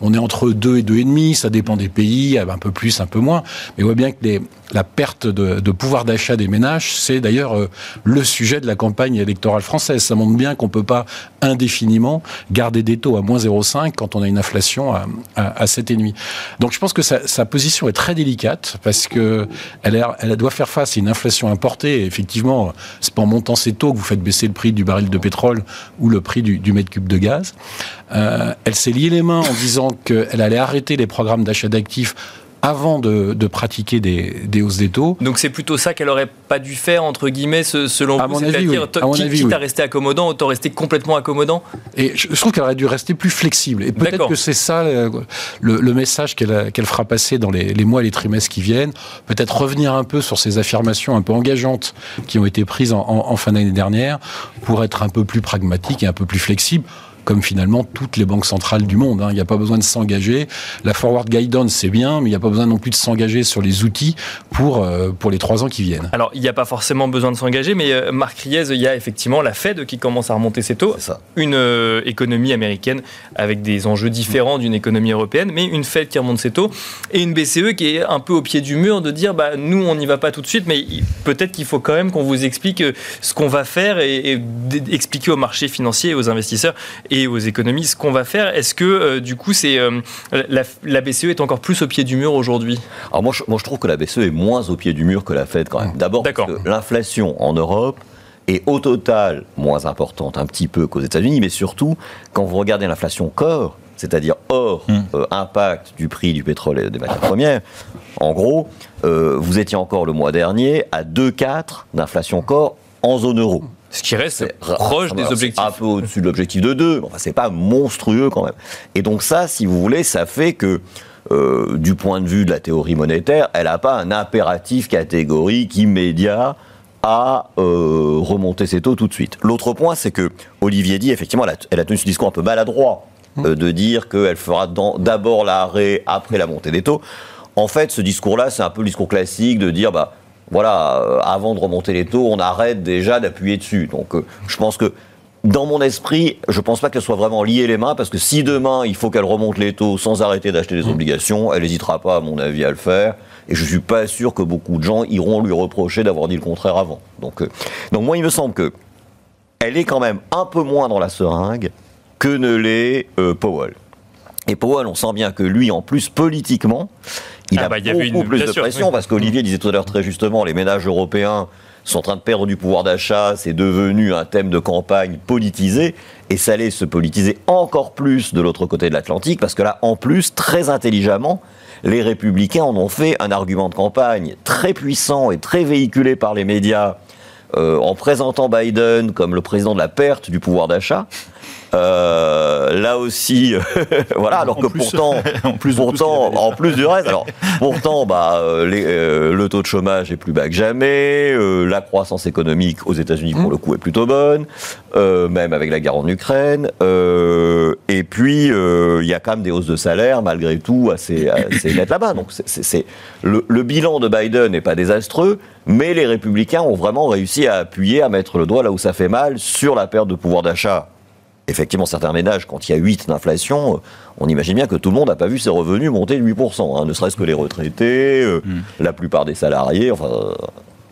on est entre 2 et 2,5. Ça dépend des pays, un peu plus, un peu moins. Mais on voit bien que les, la perte de, de pouvoir d'achat des ménages, c'est d'ailleurs euh, le sujet de la campagne électorale française. Ça montre bien qu'on ne peut pas indéfiniment garder des taux à moins 0,5 quand on a une inflation à, à, à 7,5. Donc je pense que sa, sa, position est très délicate parce que elle, elle, doit faire face à une inflation importée. Effectivement, c'est pas en montant ses taux que vous faites baisser le prix du baril de pétrole ou le prix du, du mètre cube de gaz. Euh, elle s'est liée les mains en disant qu'elle allait arrêter les programmes d'achat d'actifs avant de, de pratiquer des, des, hausses des taux. Donc c'est plutôt ça qu'elle aurait pas dû faire, entre guillemets, selon à vous C'est-à-dire, oui. quitte oui. à rester accommodant, autant rester complètement accommodant? Et je, je trouve qu'elle aurait dû rester plus flexible. Et peut-être que c'est ça le, le, le message qu'elle qu fera passer dans les, les, mois et les trimestres qui viennent. Peut-être revenir un peu sur ces affirmations un peu engageantes qui ont été prises en, en, en fin d'année dernière pour être un peu plus pragmatique et un peu plus flexible comme finalement toutes les banques centrales du monde. Hein. Il n'y a pas besoin de s'engager. La forward guidance, c'est bien, mais il n'y a pas besoin non plus de s'engager sur les outils pour, euh, pour les trois ans qui viennent. Alors, il n'y a pas forcément besoin de s'engager, mais euh, Marc Riez, il y a effectivement la Fed qui commence à remonter ses taux. Une euh, économie américaine avec des enjeux différents d'une économie européenne, mais une Fed qui remonte ses taux et une BCE qui est un peu au pied du mur de dire bah, nous, on n'y va pas tout de suite, mais peut-être qu'il faut quand même qu'on vous explique ce qu'on va faire et, et expliquer aux marchés financiers et aux investisseurs et aux économistes ce qu'on va faire. Est-ce que euh, du coup, c'est euh, la, la, BCE est encore plus au pied du mur aujourd'hui? Alors moi je, moi, je trouve que la BCE est moins au pied du mur que la Fed quand même. D'abord parce que l'inflation en Europe est au total moins importante un petit peu qu'aux États-Unis, mais surtout quand vous regardez l'inflation corps, c'est-à-dire hors mmh. euh, impact du prix du pétrole et des matières premières, en gros, vous étiez encore le mois dernier à 2,4 d'inflation corps en zone euro. Ce qui reste proche des objectifs. Un peu au-dessus de l'objectif de 2, enfin, c'est pas monstrueux quand même. Et donc ça, si vous voulez, ça fait que euh, du point de vue de la théorie monétaire, elle n'a pas un impératif catégorique immédiat à euh, remonter ses taux tout de suite. L'autre point, c'est que Olivier dit, effectivement, elle a, elle a, tenu ce discours un peu maladroit, euh, de dire qu'elle fera d'abord l'arrêt après la montée des taux. En fait, ce discours-là, c'est un peu le discours classique de dire, bah, voilà, euh, avant de remonter les taux, on arrête déjà d'appuyer dessus. Donc euh, je pense que dans mon esprit, je ne pense pas qu'elle soit vraiment liée les mains, parce que si demain il faut qu'elle remonte les taux sans arrêter d'acheter des mmh. obligations, elle n'hésitera pas, à mon avis, à le faire. Et je ne suis pas sûr que beaucoup de gens iront lui reprocher d'avoir dit le contraire avant. Donc, euh, donc moi, il me semble que elle est quand même un peu moins dans la seringue que ne l'est euh, Powell. Et Powell, on sent bien que lui, en plus, politiquement, il ah a bah, beaucoup y une... plus bien de sûr, pression, oui. parce qu'Olivier disait tout à l'heure très justement, les ménages européens sont en train de perdre du pouvoir d'achat, c'est devenu un thème de campagne politisé, et ça allait se politiser encore plus de l'autre côté de l'Atlantique, parce que là, en plus, très intelligemment, les républicains en ont fait un argument de campagne très puissant et très véhiculé par les médias, euh, en présentant Biden comme le président de la perte du pouvoir d'achat. Euh, là aussi, voilà, alors que pourtant, en plus, pourtant, en plus du reste, alors pourtant, bah, le taux de chômage est plus bas que jamais, la croissance économique aux États-Unis pour mmh. le coup est plutôt bonne, même avec la guerre en Ukraine, et puis il y a quand même des hausses de salaire malgré tout assez, assez nettes là-bas. Donc c'est le, le bilan de Biden n'est pas désastreux, mais les républicains ont vraiment réussi à appuyer, à mettre le doigt là où ça fait mal sur la perte de pouvoir d'achat. Effectivement, certains ménages, quand il y a 8 d'inflation, euh, on imagine bien que tout le monde n'a pas vu ses revenus monter de 8%, hein, ne serait-ce que les retraités, euh, mm. la plupart des salariés, enfin,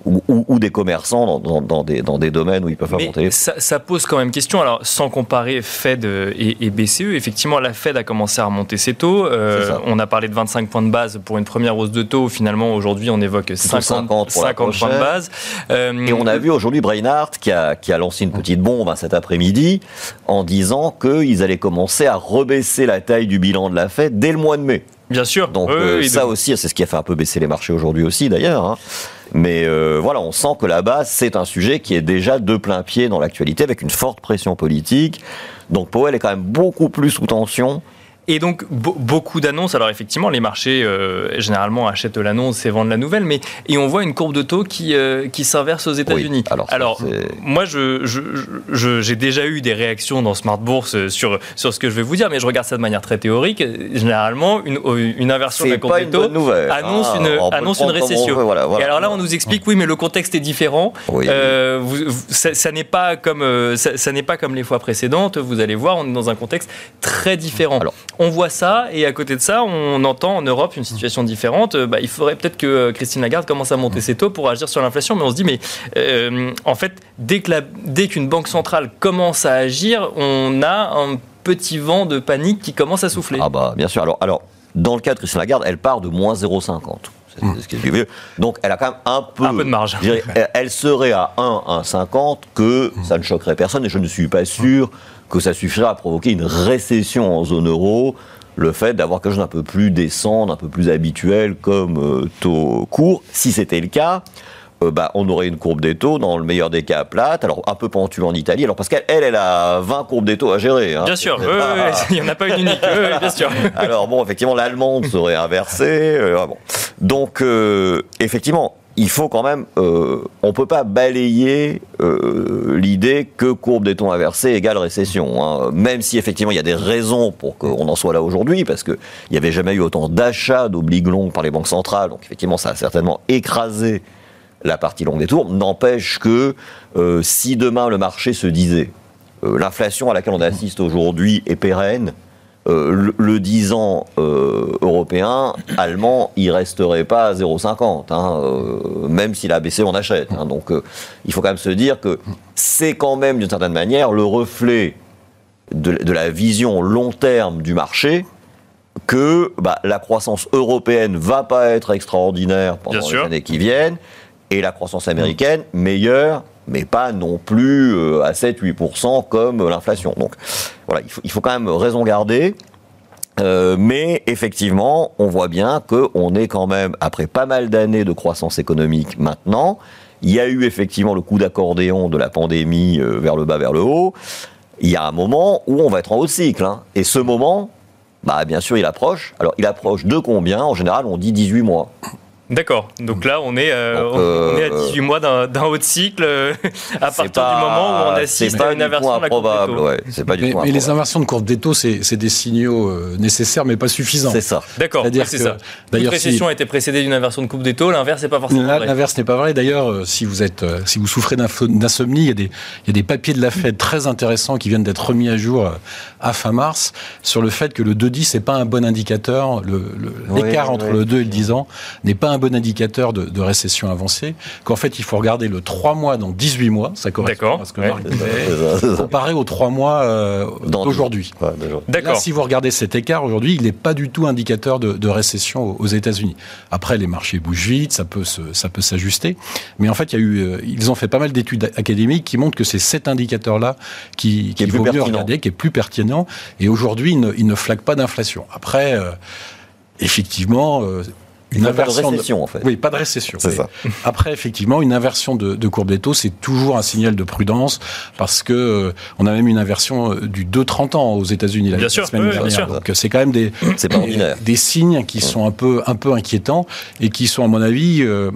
ou, des commerçants dans, des, dans, des, domaines où ils peuvent monter. Ça, ça, pose quand même question. Alors, sans comparer Fed et, BCE, effectivement, la Fed a commencé à remonter ses taux. Euh, on a parlé de 25 points de base pour une première hausse de taux. Finalement, aujourd'hui, on évoque 50, points de base. Euh, et on a vu aujourd'hui Brainard qui a, qui a lancé une petite bombe hein, cet après-midi en disant qu'ils allaient commencer à rebaisser la taille du bilan de la Fed dès le mois de mai. Bien sûr. Donc euh, ça aussi, c'est ce qui a fait un peu baisser les marchés aujourd'hui aussi d'ailleurs. Hein. Mais euh, voilà, on sent que là-bas, c'est un sujet qui est déjà de plein pied dans l'actualité, avec une forte pression politique. Donc Powell est quand même beaucoup plus sous tension et donc beaucoup d'annonces. Alors effectivement, les marchés euh, généralement achètent l'annonce et vendent la nouvelle, mais et on voit une courbe de taux qui euh, qui s'inverse aux États-Unis. alors, moi, je, j'ai déjà eu des réactions dans Smart Bourse sur sur ce que je vais vous dire, mais je regarde ça de manière très théorique. Généralement, une, une inversion de la courbe de taux annonce ah, une annonce une récession. et alors là, on nous explique oui, mais le contexte est différent. Euh, ça, n'est pas comme ça, n'est pas comme les fois précédentes. Vous allez voir, on est dans un contexte très différent. Alors, on voit ça, et à côté de ça, on entend en Europe une situation différente. Bah, il faudrait peut-être que euh, Christine Lagarde commence à monter ses taux pour agir sur l'inflation, mais on se dit, mais euh, en fait, dès qu'une banque centrale commence à agir, on a un petit vent de panique qui commence à souffler. Ah bah bien sûr. Alors, alors dans le cas de Christine Lagarde, elle part de moins 0,50. Donc elle a quand même un peu, un peu de marge. elle serait à 1, 1,50 que ça ne choquerait personne et je ne suis pas sûr que ça suffira à provoquer une récession en zone euro, le fait d'avoir quelque chose d'un peu plus décent, un peu plus habituel comme euh, taux court. Si c'était le cas, euh, bah, on aurait une courbe des taux, dans le meilleur des cas, plate, alors un peu pentue en Italie, alors parce qu'elle, elle, a 20 courbes des taux à gérer. Hein. Bien sûr, il n'y en a pas une unique, bien sûr. alors bon, effectivement, l'allemande serait inversée. Euh, bon. Donc, effectivement, il faut quand même, euh, on peut pas balayer euh, l'idée que courbe des taux inversés égale récession. Hein. Même si effectivement il y a des raisons pour qu'on en soit là aujourd'hui, parce qu'il n'y avait jamais eu autant d'achats d'obliges longs par les banques centrales, donc effectivement ça a certainement écrasé la partie longue des tours. N'empêche que euh, si demain le marché se disait euh, l'inflation à laquelle on assiste aujourd'hui est pérenne, euh, le, 10 ans euh, européen, allemand, il resterait pas à 0,50, hein, euh, même si la BCE on achète. Hein. donc il faut quand même se dire que c'est quand même d'une certaine manière le reflet de, la vision long terme du marché que bah, la croissance européenne va pas être extraordinaire pendant les années qui viennent et la croissance américaine meilleure mais pas non plus euh, à 7-8% comme l'inflation. Donc voilà, il faut, quand même raison garder. Euh, mais effectivement, on voit bien qu'on est quand même, après pas mal d'années de croissance économique maintenant, il y a eu effectivement le coup d'accordéon de la pandémie euh, vers le bas, vers le haut. Il y a un moment où on va être en haut cycle. Hein. Et ce moment, bah, bien sûr, il approche. Alors, il approche de combien? En général, on dit 18 mois. D'accord. Donc là, on est, euh, on est à 18 mois d'un haut de cycle euh, à partir du moment où on assiste à une inversion de la courbe des taux. Ouais, pas du mais, mais les inversions de courbe des taux, c'est des signaux euh, nécessaires, mais pas suffisants. C'est ça. D'accord. C'est ça. D'ailleurs, récession si... a été précédée d'une inversion de courbe des taux. L'inverse n'est pas forcément vrai. L'inverse n'est pas vrai. D'ailleurs, si vous êtes, si vous souffrez d'insomnie, il y a des, il y a des papiers de la Fed très intéressants qui viennent d'être remis à jour à fin mars sur le fait que le 2-10 n'est pas un bon indicateur. L'écart entre le 2 et le 10 ans n'est pas un bon indicateur de, récession avancée, qu'en fait, il faut regarder le 3 mois dans 18 mois, ça correspond à ce que Marc disait, comparé aux 3 mois euh, d'aujourd'hui. D'accord. si vous regardez cet écart aujourd'hui, il n'est pas du tout indicateur de, récession aux, États-Unis. Après, les marchés bougent vite, ça peut ça peut s'ajuster, mais en fait, il y a eu, euh, ils ont fait pas mal d'études académiques qui montrent que c'est cet indicateur-là qui, qui, vaut mieux regarder, qui est plus pertinent, et aujourd'hui, il ne, il ne flaque pas d'inflation. Après, euh, effectivement, une inversion de récession, en fait. Oui, pas de récession. C'est ça. Après, effectivement, une inversion de, de courbe des taux, c'est toujours un signal de prudence parce que euh, on a même une inversion euh, du 2-30 ans aux États-Unis la, sûr, semaine oui, dernière. bien sûr. Donc c'est quand même des, pas des, des, signes qui sont un peu, un peu inquiétants et qui sont, à mon avis, euh,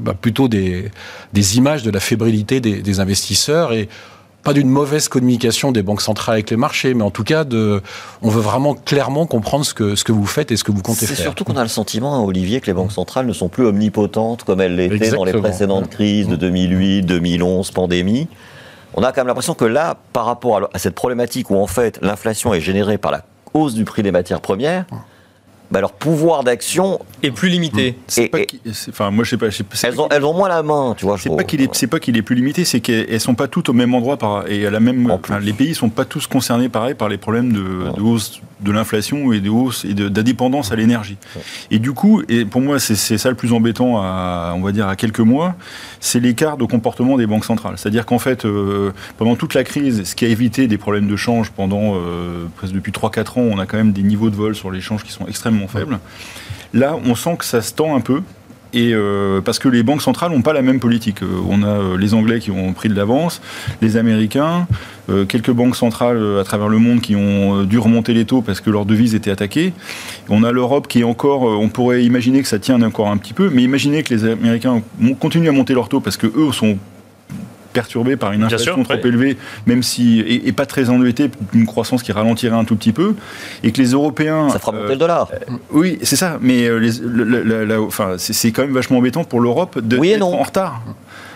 bah, plutôt des, des images de la fébrilité des, des investisseurs et pas d'une mauvaise communication des banques centrales avec les marchés, mais en tout cas, de, on veut vraiment clairement comprendre ce que, ce que vous faites et ce que vous comptez faire. C'est surtout qu'on a le sentiment, hein, Olivier, que les banques centrales ne sont plus omnipotentes comme elles l'étaient dans les précédentes crises de 2008, 2011, pandémie. On a quand même l'impression que là, par rapport à cette problématique où en fait l'inflation est générée par la hausse du prix des matières premières, bah, leur pouvoir d'action est plus limité. Pas c'est- Enfin, moi, je sais pas. je sais pas- c'est elles ont, elles ont moins la main, tu vois. C'est pas qu'il est, c'est pas qu'il est plus limité, c'est qu'elles sont pas toutes au même endroit par, et à la même. Enfin, les pays sont pas tous concernés pareil par les problèmes de, de hausse de l'inflation et de hausse et de- d'indépendance à l'énergie. Et du coup, et pour moi, c'est c'est ça le plus embêtant à, on va dire, à quelques mois, c'est l'écart de comportement des banques centrales. C'est-à-dire qu'en fait, euh, pendant toute la crise, ce qui a évité des problèmes de change pendant euh, presque depuis 3-4 ans, on a quand même des niveaux de vol sur les changes qui sont extrêmement faibles. Là, on sent que ça se tend un peu. Et euh, parce que les banques centrales n'ont pas la même politique. Euh, on a euh, les Anglais qui ont pris de l'avance, les Américains, quelques banques centrales à travers le monde qui ont dû remonter les taux parce que leur devise était attaquée. On a l'Europe qui est encore, on pourrait imaginer que ça tient encore un petit peu, mais imaginez que les Américains continuent à monter leurs taux parce que eux sont perturbés par une inflation sûr, trop ouais. élevée, même si et, et pas très endettés, une croissance qui ralentirait un tout petit peu, et que les Européens Ça fera monter euh, le dollar. oui, c'est ça, mais euh, les- le- le- la- la- enfin, c'est c'est quand même vachement embêtant pour l'Europe de Oui et d'être non. en retard.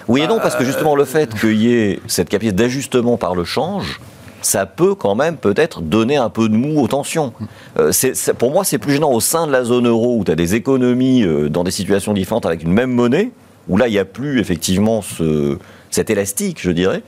Oui et non, parce que justement le fait qu'il y ait cette capacité d'ajustement par le change, ça peut quand même peut-être donner un peu de mou aux tensions. Euh, c'est- c'est- pour moi, c'est plus gênant au sein de la zone euro où tu as des économies euh, dans des situations différentes avec une même monnaie, où là, il n'y a plus effectivement ce, cet élastique, je dirais,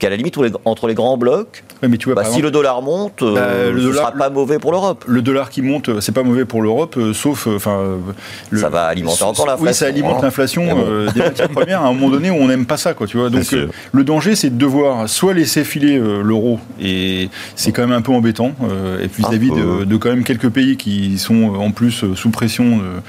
qu'à la limite entre les grands blocs, Ouais, mais tu vois, bah, si exemple, le dollar monte, euh, Bah, le ce dollar- sera pas mauvais pour l'Europe. le dollar qui monte, euh, c'est pas mauvais pour l'Europe, euh, sauf, euh, enfin, euh, Ça va alimenter encore Oui, l'inflation, ça alimente hein. l'inflation bon. euh, des matières premières à un moment donné où on n'aime pas ça, quoi. Tu vois. Donc euh, le danger, c'est de devoir soit laisser filer euh, l'euro, et c'est quand même un peu embêtant. euh, et puis vis-à-vis de, de quand même quelques pays qui sont euh, en plus euh, sous pression euh,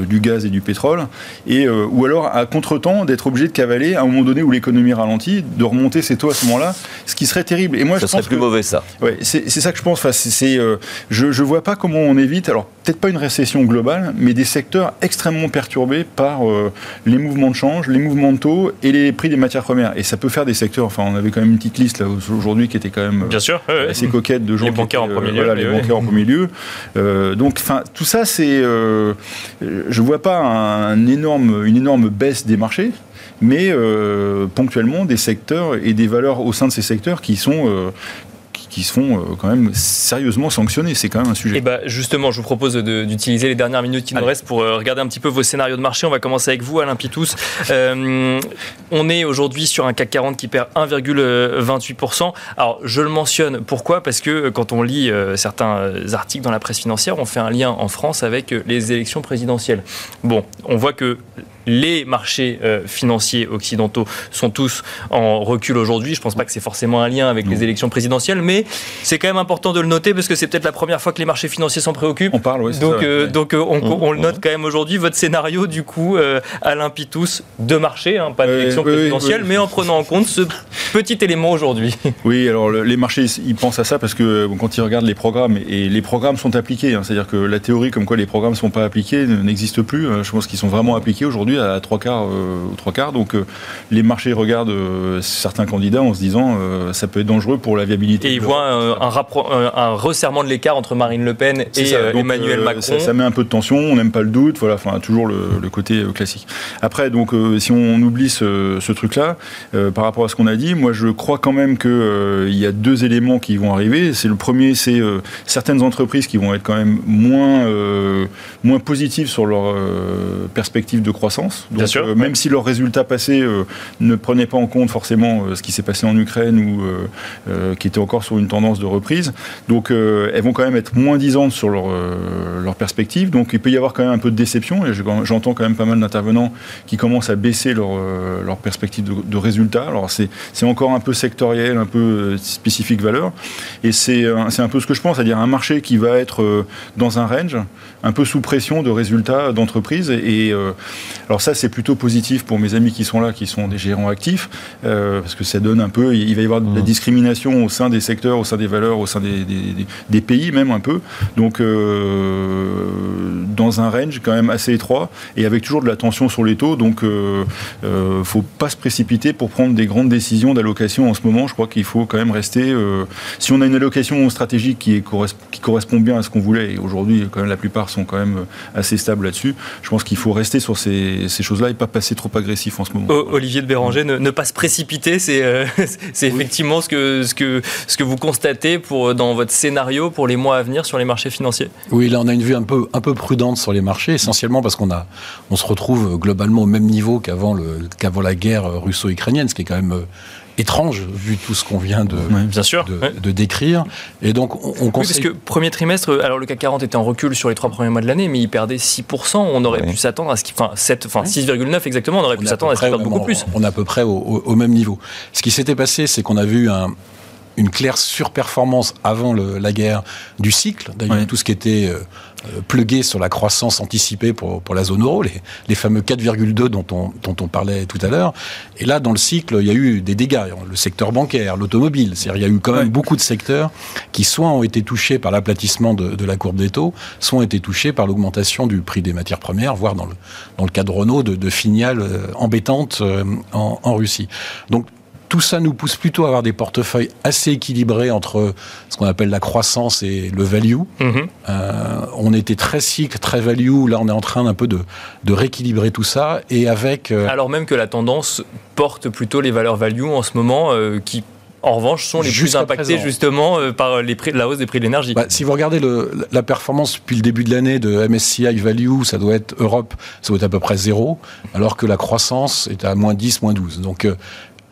euh, du gaz et du pétrole, et euh, ou alors à contretemps d'être obligé de cavaler à un moment donné où l'économie ralentit, de remonter ses taux à ce moment-là, ce qui serait terrible. Et moi, je serait pense plus que mauvais ça. Ouais, c'est ça que je pense. Enfin, c'est- euh, je je vois pas comment on évite. Alors peut-être pas une récession globale, mais des secteurs extrêmement perturbés par euh, les mouvements de change, les mouvements de taux et les prix des matières premières. Et ça peut faire des secteurs. Enfin, on avait quand même une petite liste là aujourd'hui qui était quand même euh, Bien sûr. ouais, assez coquette de gens Les qui bancaires en premier euh, lieu, Voilà, les ouais. bancaires en premier lieu. Euh, donc, enfin, tout ça, c'est. euh, je vois pas un énorme, une énorme baisse des marchés. Mais euh, ponctuellement des secteurs et des valeurs au sein de ces secteurs qui sont euh, qui, se font euh, quand même sérieusement sanctionner. C'est quand même un sujet. Et bah justement, je vous propose de- d'utiliser les dernières minutes qui nous restent pour regarder un petit peu vos scénarios de marché. On va commencer avec vous, Alain Pitous. Euh, on est aujourd'hui sur un CAC 40 qui perd 1,28%. Alors, je le mentionne, pourquoi? Parce que quand on lit certains articles dans la presse financière, on fait un lien en France avec les élections présidentielles. Bon, on voit que les marchés euh, financiers occidentaux sont tous en recul aujourd'hui. Je ne pense pas que c'est forcément un lien avec les élections présidentielles, mais c'est quand même important de le noter parce que c'est peut-être la première fois que les marchés financiers s'en préoccupent. On parle, oui, c'est Donc, ça, euh, ouais. donc euh, on, on le note quand même aujourd'hui. Votre scénario, du coup, Alain Pitous, de marché, hein, pas d'élection présidentielle, mais en prenant en compte ce petit élément aujourd'hui. Oui, alors le- les marchés, ils pensent à ça parce que bon, quand ils regardent les programmes, et les programmes sont appliqués, hein, c'est-à-dire que la théorie comme quoi les programmes ne sont pas appliqués ne- n'existe plus. Euh, Je pense qu'ils sont vraiment appliqués aujourd'hui à trois quarts, euh, aux trois quarts. Donc euh, les marchés regardent euh, certains candidats en se disant euh, ça peut être dangereux pour la viabilité. Et de il l'Europe. voit un, resserrement de l'écart entre Marine Le Pen et ça. euh, Donc, Emmanuel euh, Macron. Ça, ça met un peu de tension, on n'aime pas le doute, voilà, enfin toujours le, le côté euh, classique. Après, donc, euh, si on oublie ce, ce truc-là, euh, par rapport à ce qu'on a dit, moi je crois quand même qu'il il y a deux éléments qui vont arriver. C'est le premier, c'est euh, certaines entreprises qui vont être quand même moins, euh, moins positives sur leur euh, perspective de croissance. Croissance. Bien sûr, euh, même si leurs résultats passés euh, ne prenaient pas en compte forcément euh, ce qui s'est passé en Ukraine ou qui était encore sur une tendance de reprise. Donc elles vont quand même être moins disantes sur leur, leur perspective. Donc il peut y avoir quand même un peu de déception. Et je- j'entends quand même pas mal d'intervenants qui commencent à baisser leur, leur perspective de, de résultats. Alors c'est encore un peu sectoriel, un peu spécifique valeur. Et c'est un peu ce que je pense, c'est-à-dire un marché qui va être dans un range, un peu sous pression de résultats d'entreprise. Et euh, alors ça, c'est plutôt positif pour mes amis qui sont là, qui sont des gérants actifs, euh, parce que ça donne un peu, il va y avoir de la discrimination au sein des secteurs, au sein des valeurs, au sein des, des- pays même un peu. Donc euh, dans un range quand même assez étroit et avec toujours de la tension sur les taux. Donc euh, euh, faut pas se précipiter pour prendre des grandes décisions d'allocation en ce moment. Je crois qu'il faut quand même rester. si on a une allocation stratégique qui, est qui correspond bien à ce qu'on voulait, et aujourd'hui quand même la plupart sont quand même assez stables là-dessus, je pense qu'il faut rester sur ces, ces choses-là et pas passer trop agressif en ce moment. O- Olivier de Béranger, ne, ne pas se précipiter, c'est euh, effectivement ce que, ce, que, ce que vous constatez pour, dans votre scénario pour les mois à venir sur les marchés financiers? Oui, là on a une vue un peu, un peu prudente sur les marchés, essentiellement parce qu'on on se retrouve globalement au même niveau qu'avant la guerre russo-ukrainienne, ce qui est quand même euh, étrange vu tout ce qu'on vient de, Bien sûr. de, de décrire. Et donc on, on Oui, parce que premier trimestre, euh, alors le CAC 40 était en recul sur les trois premiers mois de l'année, mais il perdait 6%. On aurait Oui. pu s'attendre à ce qu'il. Enfin, 7, enfin 6,9 exactement, on aurait on pu à s'attendre à peu ce qu'il perde au beaucoup même- plus. On est à peu près au, au- au même niveau. Ce qui s'était passé, c'est qu'on a vu un- une claire surperformance avant le- la guerre du cycle. D'ailleurs, Ouais. tout ce qui était euh, euh, plugué sur la croissance anticipée pour, pour la zone euro, les, les fameux 4,2 dont on, dont on parlait tout à l'heure. Et là, dans le cycle, il y a eu des dégâts. Le secteur bancaire, l'automobile. C'est-à-dire, il y a eu quand même Ouais. beaucoup de secteurs qui soit ont été touchés par l'aplatissement de, de la courbe des taux, soit ont été touchés par l'augmentation du prix des matières premières, voire dans le, dans le cas de Renault, de, de filiales euh, embêtantes euh, en, en Russie. Donc, tout ça nous pousse plutôt à avoir des portefeuilles assez équilibrés entre ce qu'on appelle la croissance et le value. Mhm. Euh, on était très cycle, très value. Là, on est en train un peu de, de rééquilibrer tout ça. Et avec. euh, Alors même que la tendance porte plutôt les valeurs value en ce moment, euh, qui en revanche sont les plus impactées présent. justement euh, par les prix, la hausse des prix de l'énergie. Bah, si vous regardez le, la performance depuis le début de l'année de MSCI Value, ça doit être Europe, ça doit être à peu près zéro, alors que la croissance est à moins 10, moins 12. Donc euh,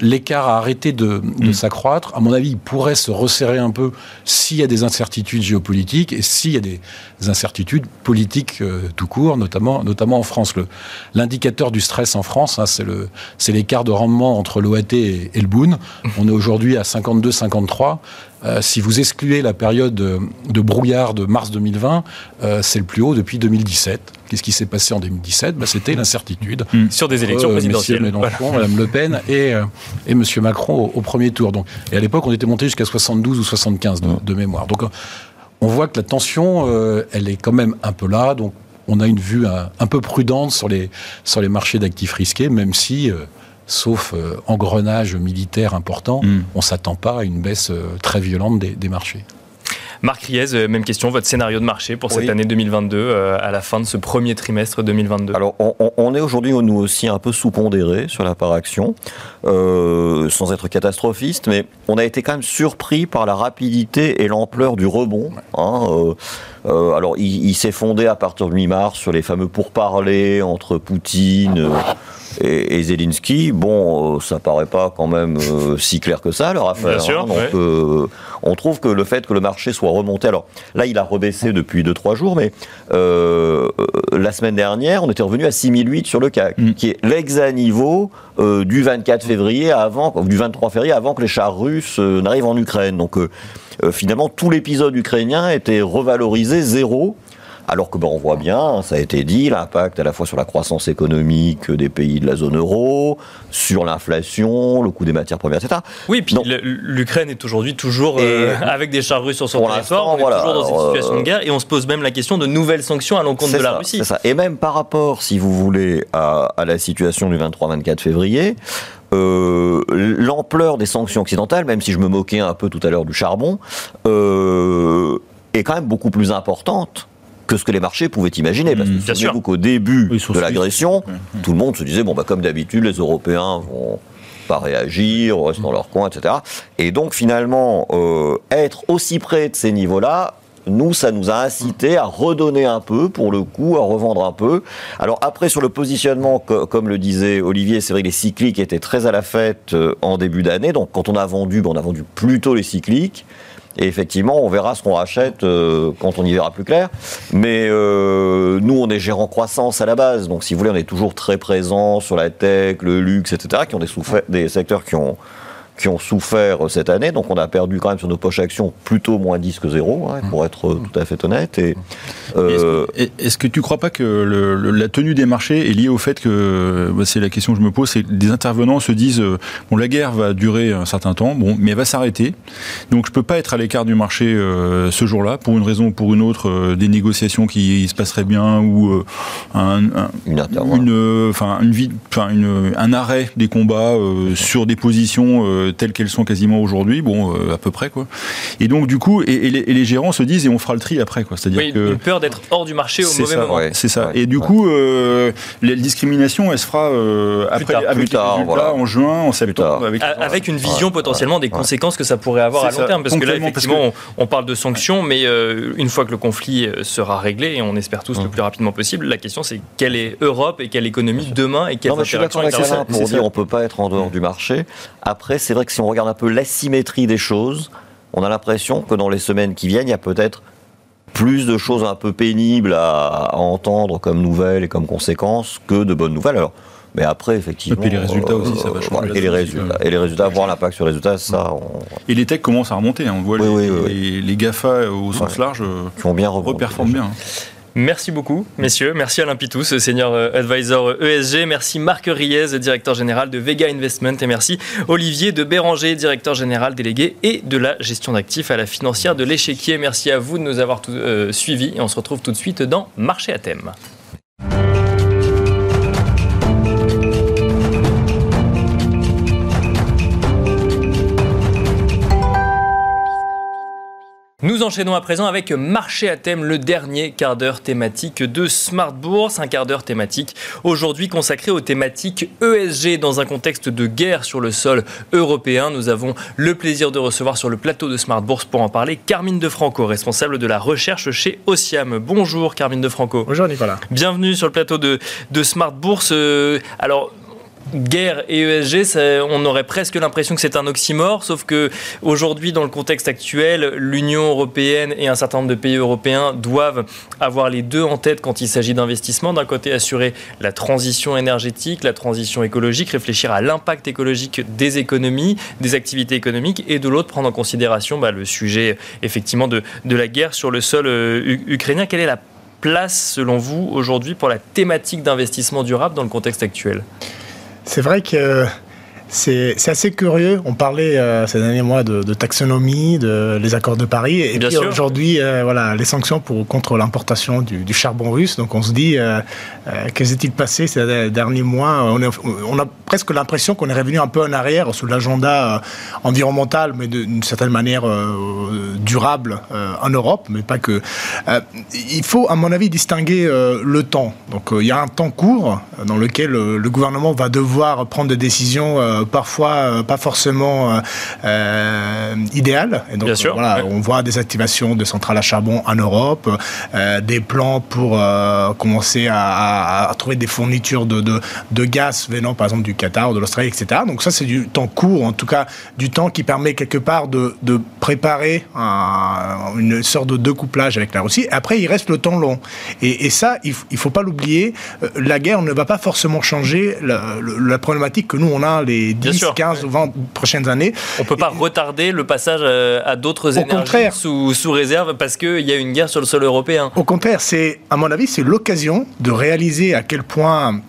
l'écart a arrêté de, de s'accroître. À mon avis, il pourrait se resserrer un peu s'il y a des incertitudes géopolitiques et s'il y a des incertitudes politiques euh, tout court, notamment, notamment en France. Le- L'indicateur du stress en France, hein, c'est le- c'est l'écart de rendement entre l'OAT et, et le Boon. On est aujourd'hui à 52-53. Euh, si vous excluez la période de, de brouillard de mars 2020, euh, c'est le plus haut depuis 2017. Qu'est-ce qui s'est passé en 2017 bah, C'était l'incertitude. Sur des élections Euh, présidentielles. Monsieur Mélenchon, Madame Le Pen et, euh, et Monsieur Macron au, au premier tour. Donc, et à l'époque, on était monté jusqu'à 72 ou 75 de, de mémoire. Donc, euh, on voit que la tension, euh, elle est quand même un peu là. Donc, on a une vue un, un peu prudente sur les, sur les marchés d'actifs risqués, même si, euh, sauf euh, engrenage militaire important, Mm. on s'attend pas à une baisse euh, très violente des, des marchés. Marc Riez, euh, même question, votre scénario de marché pour cette Oui. année 2022 euh, à la fin de ce premier trimestre 2022 Alors, on, on- on est aujourd'hui, nous aussi, un peu sous-pondéré sur la part action, euh, sans être catastrophiste, mais on a été quand même surpris par la rapidité et l'ampleur du rebond. hein, euh, euh, alors, il, il s'est fondé à partir de mi-mars sur les fameux pourparlers entre Poutine euh, et, et Zelensky. Bon, euh, ça paraît pas quand même euh, si clair que ça, leur affaire. Bien sûr, hein. donc, ouais. euh, on trouve que le fait que le marché soit remonté, alors là, il a rebaissé depuis 2-3 jours, mais euh, la semaine dernière, on était revenu à 6008 sur le CAC, Mm. qui est l'exa-niveau euh, du 24 février avant, du 23 février avant que les chars russes euh, n'arrivent en Ukraine. Donc euh, euh, finalement, tout l'épisode ukrainien était revalorisé zéro. Alors que ben, on voit bien, ça a été dit, l'impact à la fois sur la croissance économique des pays de la zone euro, sur l'inflation, le coût des matières premières, etc. Oui, puis l'Ukraine est aujourd'hui toujours euh, avec des chars russes sur son territoire. l'instant, On est voilà, toujours dans une alors, situation de euh, guerre et on se pose même la question de nouvelles sanctions à l'encontre de la Russie. ça. Et même par rapport, si vous voulez, à, à la situation du 23-24 février, euh, l'ampleur des sanctions occidentales, même si je me moquais un peu tout à l'heure du charbon, euh, est quand même beaucoup plus importante que ce que les marchés pouvaient imaginer. Parce que Mmh, souvenez-vous qu'au début Oui, de l'agression, tout le monde se disait, bon, bah, comme d'habitude, les Européens vont pas réagir, restent dans leur coin, etc. Et donc, finalement, euh, être aussi près de ces niveaux-là, nous, ça nous a incité à redonner un peu, pour le coup, à revendre un peu. Alors après, sur le positionnement, comme le disait Olivier, c'est vrai que les cycliques étaient très à la fête euh, en début d'année. Donc quand on a vendu, ben, on a vendu plutôt les cycliques. Et effectivement, on verra ce qu'on rachète euh, quand on y verra plus clair. Mais euh, nous, on est gérant croissance à la base. Donc, si vous voulez, on est toujours très présent sur la tech, le luxe, etc., qui ont des, des secteurs qui ont qui ont souffert cette année. Donc on a perdu quand même sur nos poches actions plutôt moins 10 que 0, hein, pour être tout à fait honnête. Et, euh, Est-ce que tu ne crois pas que la tenue des marchés est liée au fait que, bah, c'est la question que je me pose, c'est des intervenants se disent, euh, bon la guerre va durer un certain temps, bon, mais elle va s'arrêter. Donc je ne peux pas être à l'écart du marché euh, ce jour-là, pour une raison ou pour une autre, des négociations qui se passeraient bien, ou un, une, enfin, une, une, un arrêt des combats sur des positions euh, telles qu'elles sont quasiment aujourd'hui, bon, euh, à peu près, quoi. Et donc, du coup, et, les, gérants se disent, et on fera le tri après, quoi. C'est-à-dire que. Une peur d'être hors du marché au mauvais moment. c'est ça. et du coup, euh, la discrimination, elle se fera après, avec tard, en juin, en septembre. Avec, une vision potentiellement des conséquences que ça pourrait avoir à long terme. Parce que là, effectivement, On, parle de sanctions, mais une fois que le conflit sera réglé, et on espère tous le plus rapidement possible, la question c'est quelle est Europe et quelle économie demain et quelle non, je pour dire on peut pas être en dehors du marché. Après, c'est vrai que si on regarde un peu l'asymétrie des choses, on a l'impression que dans les semaines qui viennent, il y a peut-être plus de choses un peu pénibles à, entendre comme nouvelles et comme conséquences que de bonnes nouvelles. Alors, mais après, effectivement. Et puis les résultats aussi, ça va changer. et, les résultats, et les résultats, voir l'impact sur les résultats, ça. Et les techs commencent à remonter. Hein. On voit les, les, GAFA au sens large qui ont bien reperforment bien. Merci beaucoup, messieurs. Merci Alain Pitous, senior euh, advisor ESG. Merci Marc Riez, directeur général de Vega Investment. Et merci Olivier de Béranger, directeur général délégué et de la gestion d'actifs à la financière de l'échiquier. Merci à vous de nous avoir euh, suivis. Et on se retrouve tout de suite dans Marché à thème. Enchaînons à présent avec Marché à thème, le dernier quart d'heure thématique de Smart Bourse, un quart d'heure thématique aujourd'hui consacré aux thématiques ESG dans un contexte de guerre sur le sol européen. Nous avons le plaisir de recevoir sur le plateau de Smart Bourse pour en parler Carmine De Franco, responsable de la recherche chez Ociam. Bonjour Carmine De Franco. Bonjour Nicolas. Bienvenue sur le plateau de, de Smart Bourse. Euh, alors, guerre et ESG, on aurait presque l'impression que c'est un oxymore, sauf que aujourd'hui, dans le contexte actuel, l'Union européenne et un certain nombre de pays européens doivent avoir les deux en tête quand il s'agit d'investissement. D'un côté, assurer la transition énergétique, la transition écologique, réfléchir à l'impact écologique des économies, des activités économiques, et de l'autre, prendre en considération bah, le sujet effectivement de, la guerre sur le sol euh, ukrainien. Quelle est la place, selon vous, aujourd'hui pour la thématique d'investissement durable dans le contexte actuel? C'est vrai que c'est assez curieux. On parlait euh, ces derniers mois de, taxonomie, de les accords de Paris, et puis aujourd'hui, euh, voilà, les sanctions pour contre l'importation du, charbon russe. Donc on se dit, euh, que s'est-il passé ces derniers mois? On, on, a presque l'impression qu'on est revenu un peu en arrière sur l'agenda environnemental, mais d'une certaine manière durable en Europe, mais pas que. il faut, à mon avis, distinguer le temps. Donc il y a un temps court dans lequel le gouvernement va devoir prendre des décisions parfois euh, pas forcément euh, idéal. Et donc, Voilà, on voit des activations de centrales à charbon en Europe, des plans pour commencer à, trouver des fournitures de, de, gaz venant par exemple du Qatar, de l'Australie, etc. Donc ça, c'est du temps court, en tout cas du temps qui permet quelque part de, de préparer une sorte de découplage avec la Russie. Après, il reste le temps long. Et, ça, il ne faut pas l'oublier, la guerre ne va pas forcément changer la, la problématique que nous, on a les 10, 15 ou 20 prochaines années. On ne peut pas retarder le passage euh, à d'autres énergies sous, sous, réserve parce qu'il y a une guerre sur le sol européen. Au contraire, c'est, à mon avis, c'est l'occasion de réaliser à quel point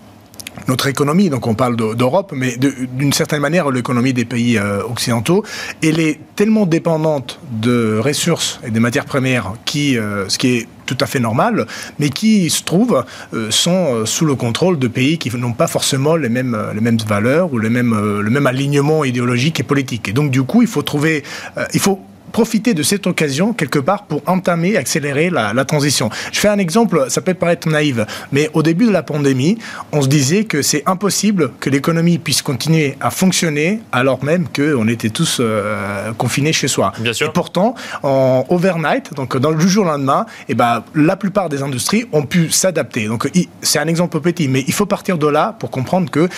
notre économie, donc on parle d'Europe, mais d'une certaine manière l'économie des pays euh, occidentaux, elle est tellement dépendante de ressources et des matières premières, qui, euh, ce qui est tout à fait normal, mais qui se trouvent euh, sont sous le contrôle de pays qui n'ont pas forcément les mêmes, les mêmes valeurs ou les mêmes, le même alignement idéologique et politique. Et donc du coup, il faut trouver, il faut profiter de cette occasion quelque part pour entamer, accélérer la, la, transition. Je fais un exemple, ça peut paraître naïf, mais au début de la pandémie, on se disait que c'est impossible que l'économie puisse continuer à fonctionner alors même qu'on était tous euh, confinés chez soi. Bien sûr. Et pourtant, en overnight, donc dans le jour au lendemain, et eh ben, la plupart des industries ont pu s'adapter. Donc c'est un exemple petit, mais il faut partir de là pour comprendre que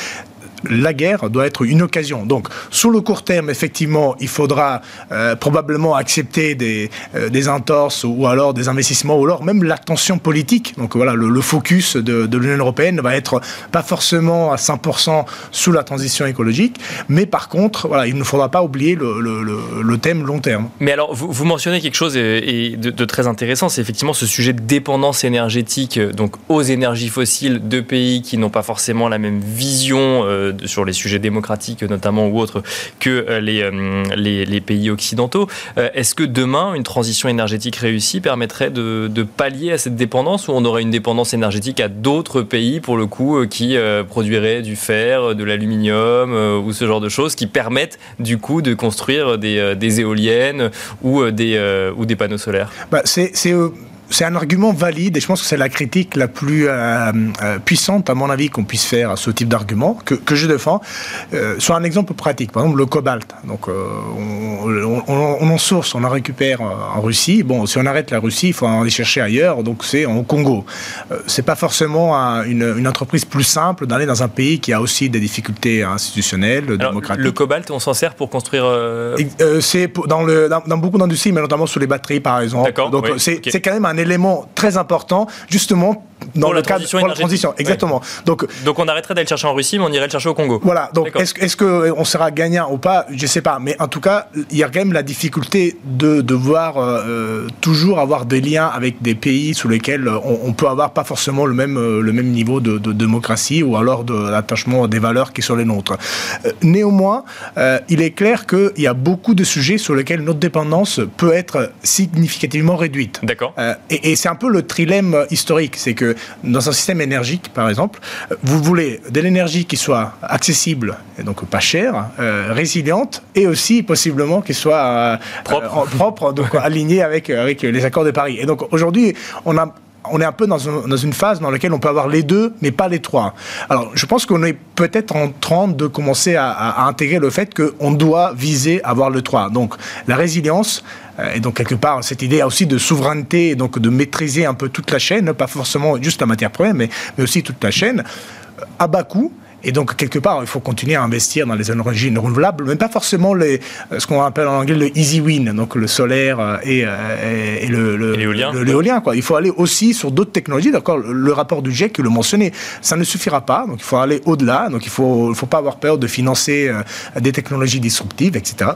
la guerre doit être une occasion. Donc, sur le court terme, effectivement, il faudra euh, probablement accepter des, euh, des, entorses ou alors des investissements ou alors même l'attention politique. Donc voilà, le, focus de, l'Union européenne ne va être pas forcément à 100% sous la transition écologique, mais par contre, voilà, il ne faudra pas oublier le, le, thème long terme. Mais alors, vous, mentionnez quelque chose et, de, très intéressant, c'est effectivement ce sujet de dépendance énergétique donc aux énergies fossiles de pays qui n'ont pas forcément la même vision. Euh, sur les sujets démocratiques notamment ou autres que euh, euh, les, les, pays occidentaux. Euh, est-ce que demain, une transition énergétique réussie permettrait de, pallier à cette dépendance ou on aurait une dépendance énergétique à d'autres pays, pour le coup, qui produiraient du fer, de l'aluminium ou ce genre de choses qui permettent, du coup, de construire des, éoliennes ou des, ou des panneaux solaires? Bah, C'est c'est un argument valide et je pense que c'est la critique la plus euh, euh, puissante, à mon avis, qu'on puisse faire à ce type d'argument que, que, je défends. Euh, sur un exemple pratique, par exemple le cobalt. Donc, euh, on, on, on, en source, on en récupère en Russie. Bon, si on arrête la Russie, il faut en aller chercher ailleurs. Donc, c'est au Congo. c'est pas forcément une, une, entreprise plus simple d'aller dans un pays qui a aussi des difficultés institutionnelles, Alors, démocratiques. Le cobalt, on s'en sert pour construire. c'est dans, le, dans, beaucoup d'industries, mais notamment sur les batteries, par exemple. Donc, c'est quand même un élément très important, justement, dans pour le cadre pour la transition. Exactement. Donc, donc on arrêterait d'aller chercher en Russie, mais on irait le chercher au Congo. Voilà. Donc est-ce est qu'on sera gagnant ou pas? Je ne sais pas. Mais en tout cas, il y a quand même la difficulté de devoir euh, toujours avoir des liens avec des pays sous lesquels on, on, peut avoir pas forcément le même, euh, le même niveau de, de démocratie ou alors de l'attachement des valeurs qui sont les nôtres. Euh, néanmoins, euh, il est clair qu'il y a beaucoup de sujets sur lesquels notre dépendance peut être significativement réduite. D'accord. Euh, et, et c'est un peu le trilemme historique. C'est que dans un système énergique, par exemple, vous voulez de l'énergie qui soit accessible et donc pas chère, euh, résiliente et aussi possiblement qui soit euh, propre, propre donc alignée avec, avec les accords de Paris. Et donc aujourd'hui, on a on est un peu dans, une phase dans laquelle on peut avoir les deux, mais pas les trois. Alors, je pense qu'on est peut-être en train de commencer à, intégrer le fait qu'on doit viser à avoir le trois. Donc, la résilience, euh, et donc quelque part cette idée aussi de souveraineté, donc de maîtriser un peu toute la chaîne, pas forcément juste la matière première, mais, mais aussi toute la chaîne, à bas coût et donc, quelque part, il faut continuer à investir dans les énergies renouvelables, mais pas forcément les, ce qu'on appelle en anglais le easy win, donc le solaire euh, et, euh, et, le, l'éolien. quoi. Il faut aller aussi sur d'autres technologies. D'accord, le rapport du GIEC le mentionnait. Ça ne suffira pas, donc il faut aller au-delà. Donc, il ne faut, faut pas avoir peur de financer euh, des technologies disruptives, etc.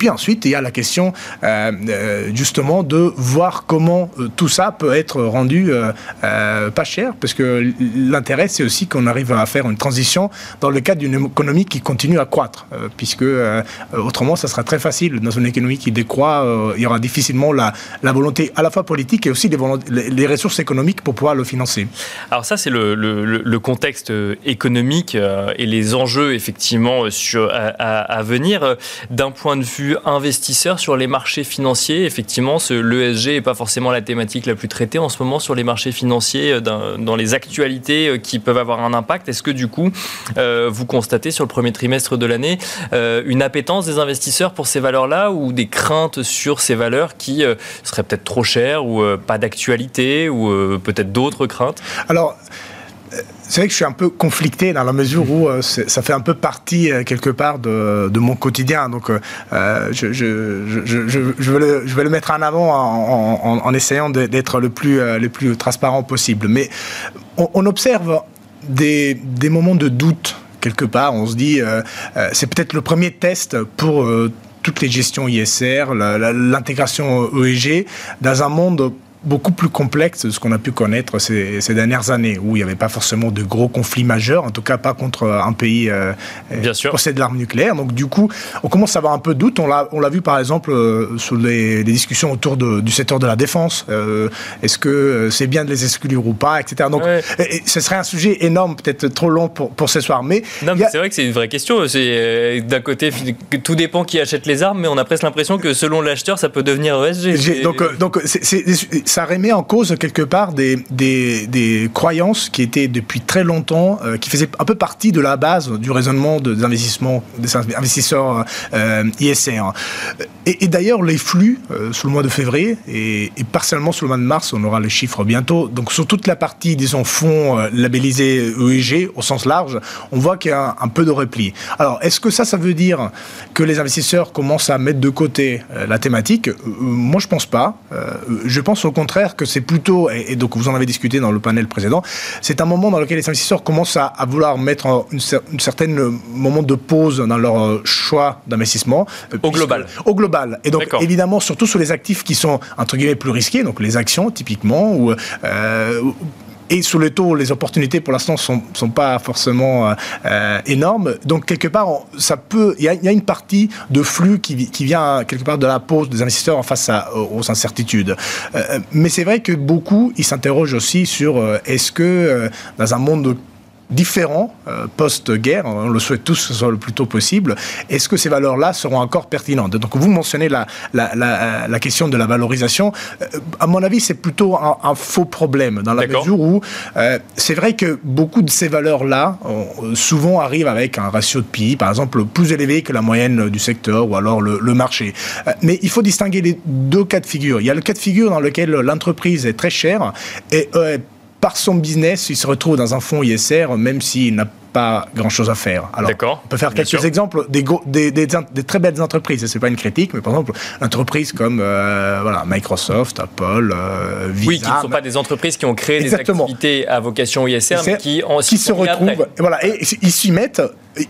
Puis ensuite, il y a la question euh, euh, justement de voir comment euh, tout ça peut être rendu pas cher, parce que l'intérêt, c'est aussi qu'on arrive à faire une transition dans le cadre d'une économie qui continue à croître, puisque autrement, ça sera très facile. Dans une économie qui décroît, il y aura difficilement la, volonté à la fois politique et aussi les, ressources économiques pour pouvoir le financer. Alors ça, c'est le, contexte économique et les enjeux, effectivement, à, à venir. D'un point de vue investisseurs sur les marchés financiers. Effectivement, l'ESG n'est pas forcément la thématique la plus traitée en ce moment sur les marchés financiers, euh, dans, les actualités euh, qui peuvent avoir un impact. Est-ce que du coup, euh, vous constatez sur le premier trimestre de l'année une appétence des investisseurs pour ces valeurs-là ou des craintes sur ces valeurs qui seraient peut-être trop chères ou pas d'actualité ou peut-être d'autres craintes? Alors, c'est vrai que je suis un peu conflicté dans la mesure où euh, ça fait un peu partie euh, quelque part de, mon quotidien. Donc, euh, je, je, vais le, mettre en avant en, essayant d'être le plus, transparent possible. Mais on, on observe des, des, moments de doute quelque part. On se dit, c'est peut-être le premier test pour toutes les gestions ISR, l'intégration EEG, dans un monde beaucoup plus complexe de ce qu'on a pu connaître ces, ces, dernières années, où il n'y avait pas forcément de gros conflits majeurs, en tout cas pas contre un pays euh, Bien sûr. possède l'arme nucléaire. Donc du coup, on commence à avoir un peu de doute. On l'a, vu par exemple euh, sous les, les, discussions autour de, du secteur de la défense. Euh, est-ce que euh, c'est bien de les exclure ou pas, etc. Donc ouais. et, ce serait un sujet énorme, peut-être trop long pour, pour ce soir. Mais, non, mais a... c'est vrai que c'est une vraie question. C'est euh, d'un côté, tout dépend qui achète les armes, mais on a presque l'impression que selon l'acheteur, ça peut devenir ESG. Donc, donc c'est, ça remet en cause quelque part des, des, des, croyances qui étaient depuis très longtemps, euh, qui faisaient un peu partie de la base du raisonnement de, des investissements, des investisseurs euh, ISR. Et, d'ailleurs, les flux, euh, sous le mois de février, et, partiellement sous le mois de mars, on aura les chiffres bientôt, donc sur toute la partie, disons, fonds euh, labellisés EEG, au sens large, on voit qu'il y a un, un, peu de repli. Alors, est-ce que ça, ça veut dire que les investisseurs commencent à mettre de côté la thématique? Moi, je pense pas. je pense au contraire que c'est plutôt, et, et, donc vous en avez discuté dans le panel précédent, c'est un moment dans lequel les investisseurs commencent à, à vouloir mettre une, une certaine moment de pause dans leur choix d'investissement. Au global. Au global. Et donc, évidemment, surtout sur les actifs qui sont, entre guillemets, plus risqués, donc les actions, typiquement, ou. Euh, et sous le taux, les opportunités pour l'instant sont, sont pas forcément euh, énormes. Donc quelque part, ça peut, il y, y, a une partie de flux qui, qui, vient quelque part de la pause des investisseurs face à, aux incertitudes. Euh, mais c'est vrai que beaucoup, ils s'interrogent aussi sur euh, est-ce que dans un monde différents euh, post-guerre, on le souhaite tous que ce soit le plus tôt possible, est-ce que ces valeurs-là seront encore pertinentes? Donc vous mentionnez la, la, la, la, question de la valorisation. Euh, à mon avis, c'est plutôt un, un, faux problème, dans la mesure où euh, c'est vrai que beaucoup de ces valeurs-là, souvent arrivent avec un ratio de PI, par exemple, plus élevé que la moyenne du secteur ou alors le, le marché. mais il faut distinguer les deux cas de figure. Il y a le cas de figure dans lequel l'entreprise est très chère et par son business, il se retrouve dans un fonds ISR, même s'il n'a pas grand-chose à faire. Alors, on peut faire quelques exemples des, des, des, des, très belles entreprises. C'est pas une critique, mais par exemple, entreprises comme euh, voilà, Microsoft, Apple, euh, Visa. Oui, qui ne sont pas des entreprises qui ont créé Exactement. des activités à vocation ISR, mais qui, en, qui se retrouvent. Voilà, et ils s'y mettent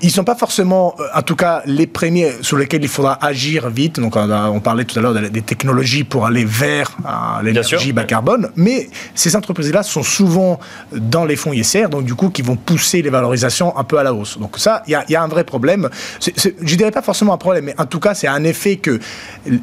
ils ne sont pas forcément, en tout cas, les premiers sur lesquels il faudra agir vite. Donc, on, a, on parlait tout à l'heure des technologies pour aller vers euh, l'énergie bas carbone. Mais ces entreprises-là sont souvent dans les fonds ISR, donc du coup, qui vont pousser les valorisations un peu à la hausse. Donc, ça, il y, y, a un vrai problème. C est, c est, je dirais pas forcément un problème, mais en tout cas, c'est un effet que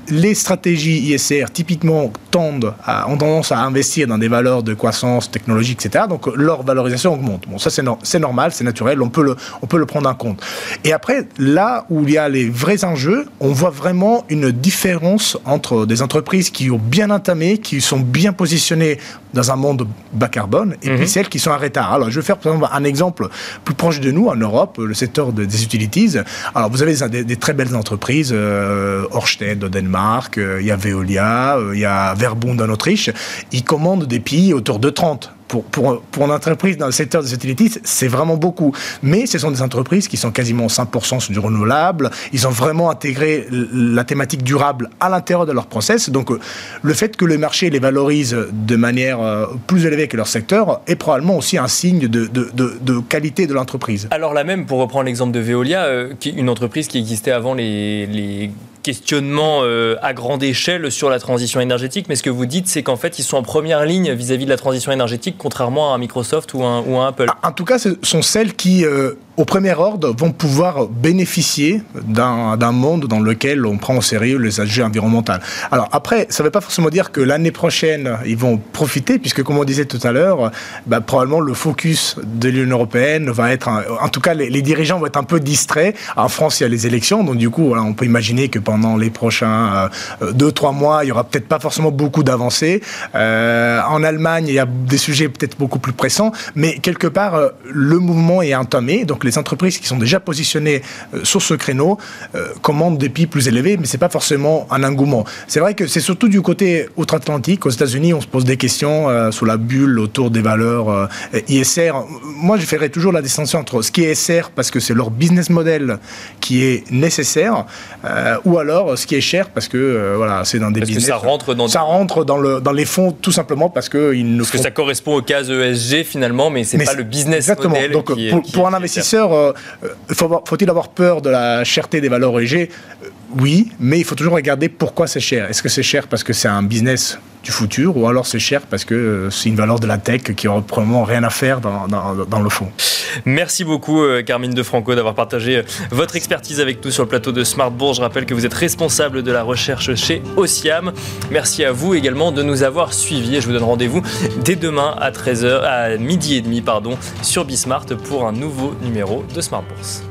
les stratégies ISR, typiquement, tendent à, ont tendance à investir dans des valeurs de croissance technologique, etc. Donc, leur valorisation augmente. Bon, ça, c'est no normal, c'est naturel. On peut le, on peut le prendre en compte. Et après, là où il y a les vrais enjeux, on voit vraiment une différence entre des entreprises qui ont bien entamé, qui sont bien positionnées dans un monde bas carbone, et mm -hmm. puis celles qui sont en retard. Alors, je vais faire par exemple un exemple plus proche de nous, en Europe, le secteur de, des utilities. Alors, vous avez des, des très belles entreprises, euh, Orsted au Danemark, euh, il y a Veolia, euh, il y a Verbund en Autriche. Ils commandent des pays autour de 30 pour, pour, pour une entreprise dans le secteur des utilities, c'est vraiment beaucoup. Mais ce sont des entreprises qui sont quasiment 100% sur du renouvelable. Ils ont vraiment intégré la thématique durable à l'intérieur de leur process. Donc, le fait que le marché les valorise de manière plus élevée que leur secteur est probablement aussi un signe de, de, de, qualité de l'entreprise. Alors là même, pour reprendre l'exemple de Veolia, euh, une entreprise qui existait avant les questionnement euh, à grande échelle sur la transition énergétique, mais ce que vous dites, c'est qu'en fait, ils sont en première ligne vis-à-vis -vis de la transition énergétique, contrairement à un Microsoft ou un, un Apple. En tout cas, ce sont celles qui, euh, au premier ordre, vont pouvoir bénéficier d'un monde dans lequel on prend au sérieux les enjeux environnementaux. Alors après, ça ne veut pas forcément dire que l'année prochaine, ils vont profiter, puisque comme on disait tout à l'heure, bah, probablement le focus de l'Union européenne va être, en tout cas, les, dirigeants vont être un peu distraits. En France, il y a les élections, donc du coup, on peut imaginer que pendant les prochains euh, deux, trois mois, il y aura peut-être pas forcément beaucoup d'avancées. Euh, en Allemagne, il y a des sujets peut-être beaucoup plus pressants, mais quelque part, euh, le mouvement est entamé, les entreprises qui sont déjà positionnées euh, sur ce créneau euh, commandent des prix plus élevés, mais c'est pas forcément un engouement. C'est vrai que c'est surtout du côté outre-Atlantique. Aux États-Unis, on se pose des questions euh, sur la bulle autour des valeurs euh, ISR. Moi, je ferais toujours la distinction entre ce qui est SR parce que c'est leur business model qui est nécessaire, ou alors ce qui est cher parce que voilà, c'est dans des parce business. Que ça rentre dans ça rentre dans le dans les fonds tout simplement parce que ils ne parce font... que ça correspond aux cases ESG finalement, mais c'est pas le business exactement. model. Donc qui pour, est, qui pour un investisseur euh, faut-il avoir peur de la cherté des valeurs ESG oui, mais il faut toujours regarder pourquoi c'est cher. Est-ce que c'est cher parce que c'est un business du futur, ou alors c'est cher parce que c'est une valeur de la tech qui n'aura probablement rien à faire dans, dans, le fond. Merci beaucoup, Carmine De Franco, d'avoir partagé votre expertise avec nous sur le plateau de Smart Bourse. Je rappelle que vous êtes responsable de la recherche chez Ociam. Merci à vous également de nous avoir suivis et je vous donne rendez-vous dès demain à 13h, à midi et demi, pardon, sur Bismart pour un nouveau numéro de Smart Bourse.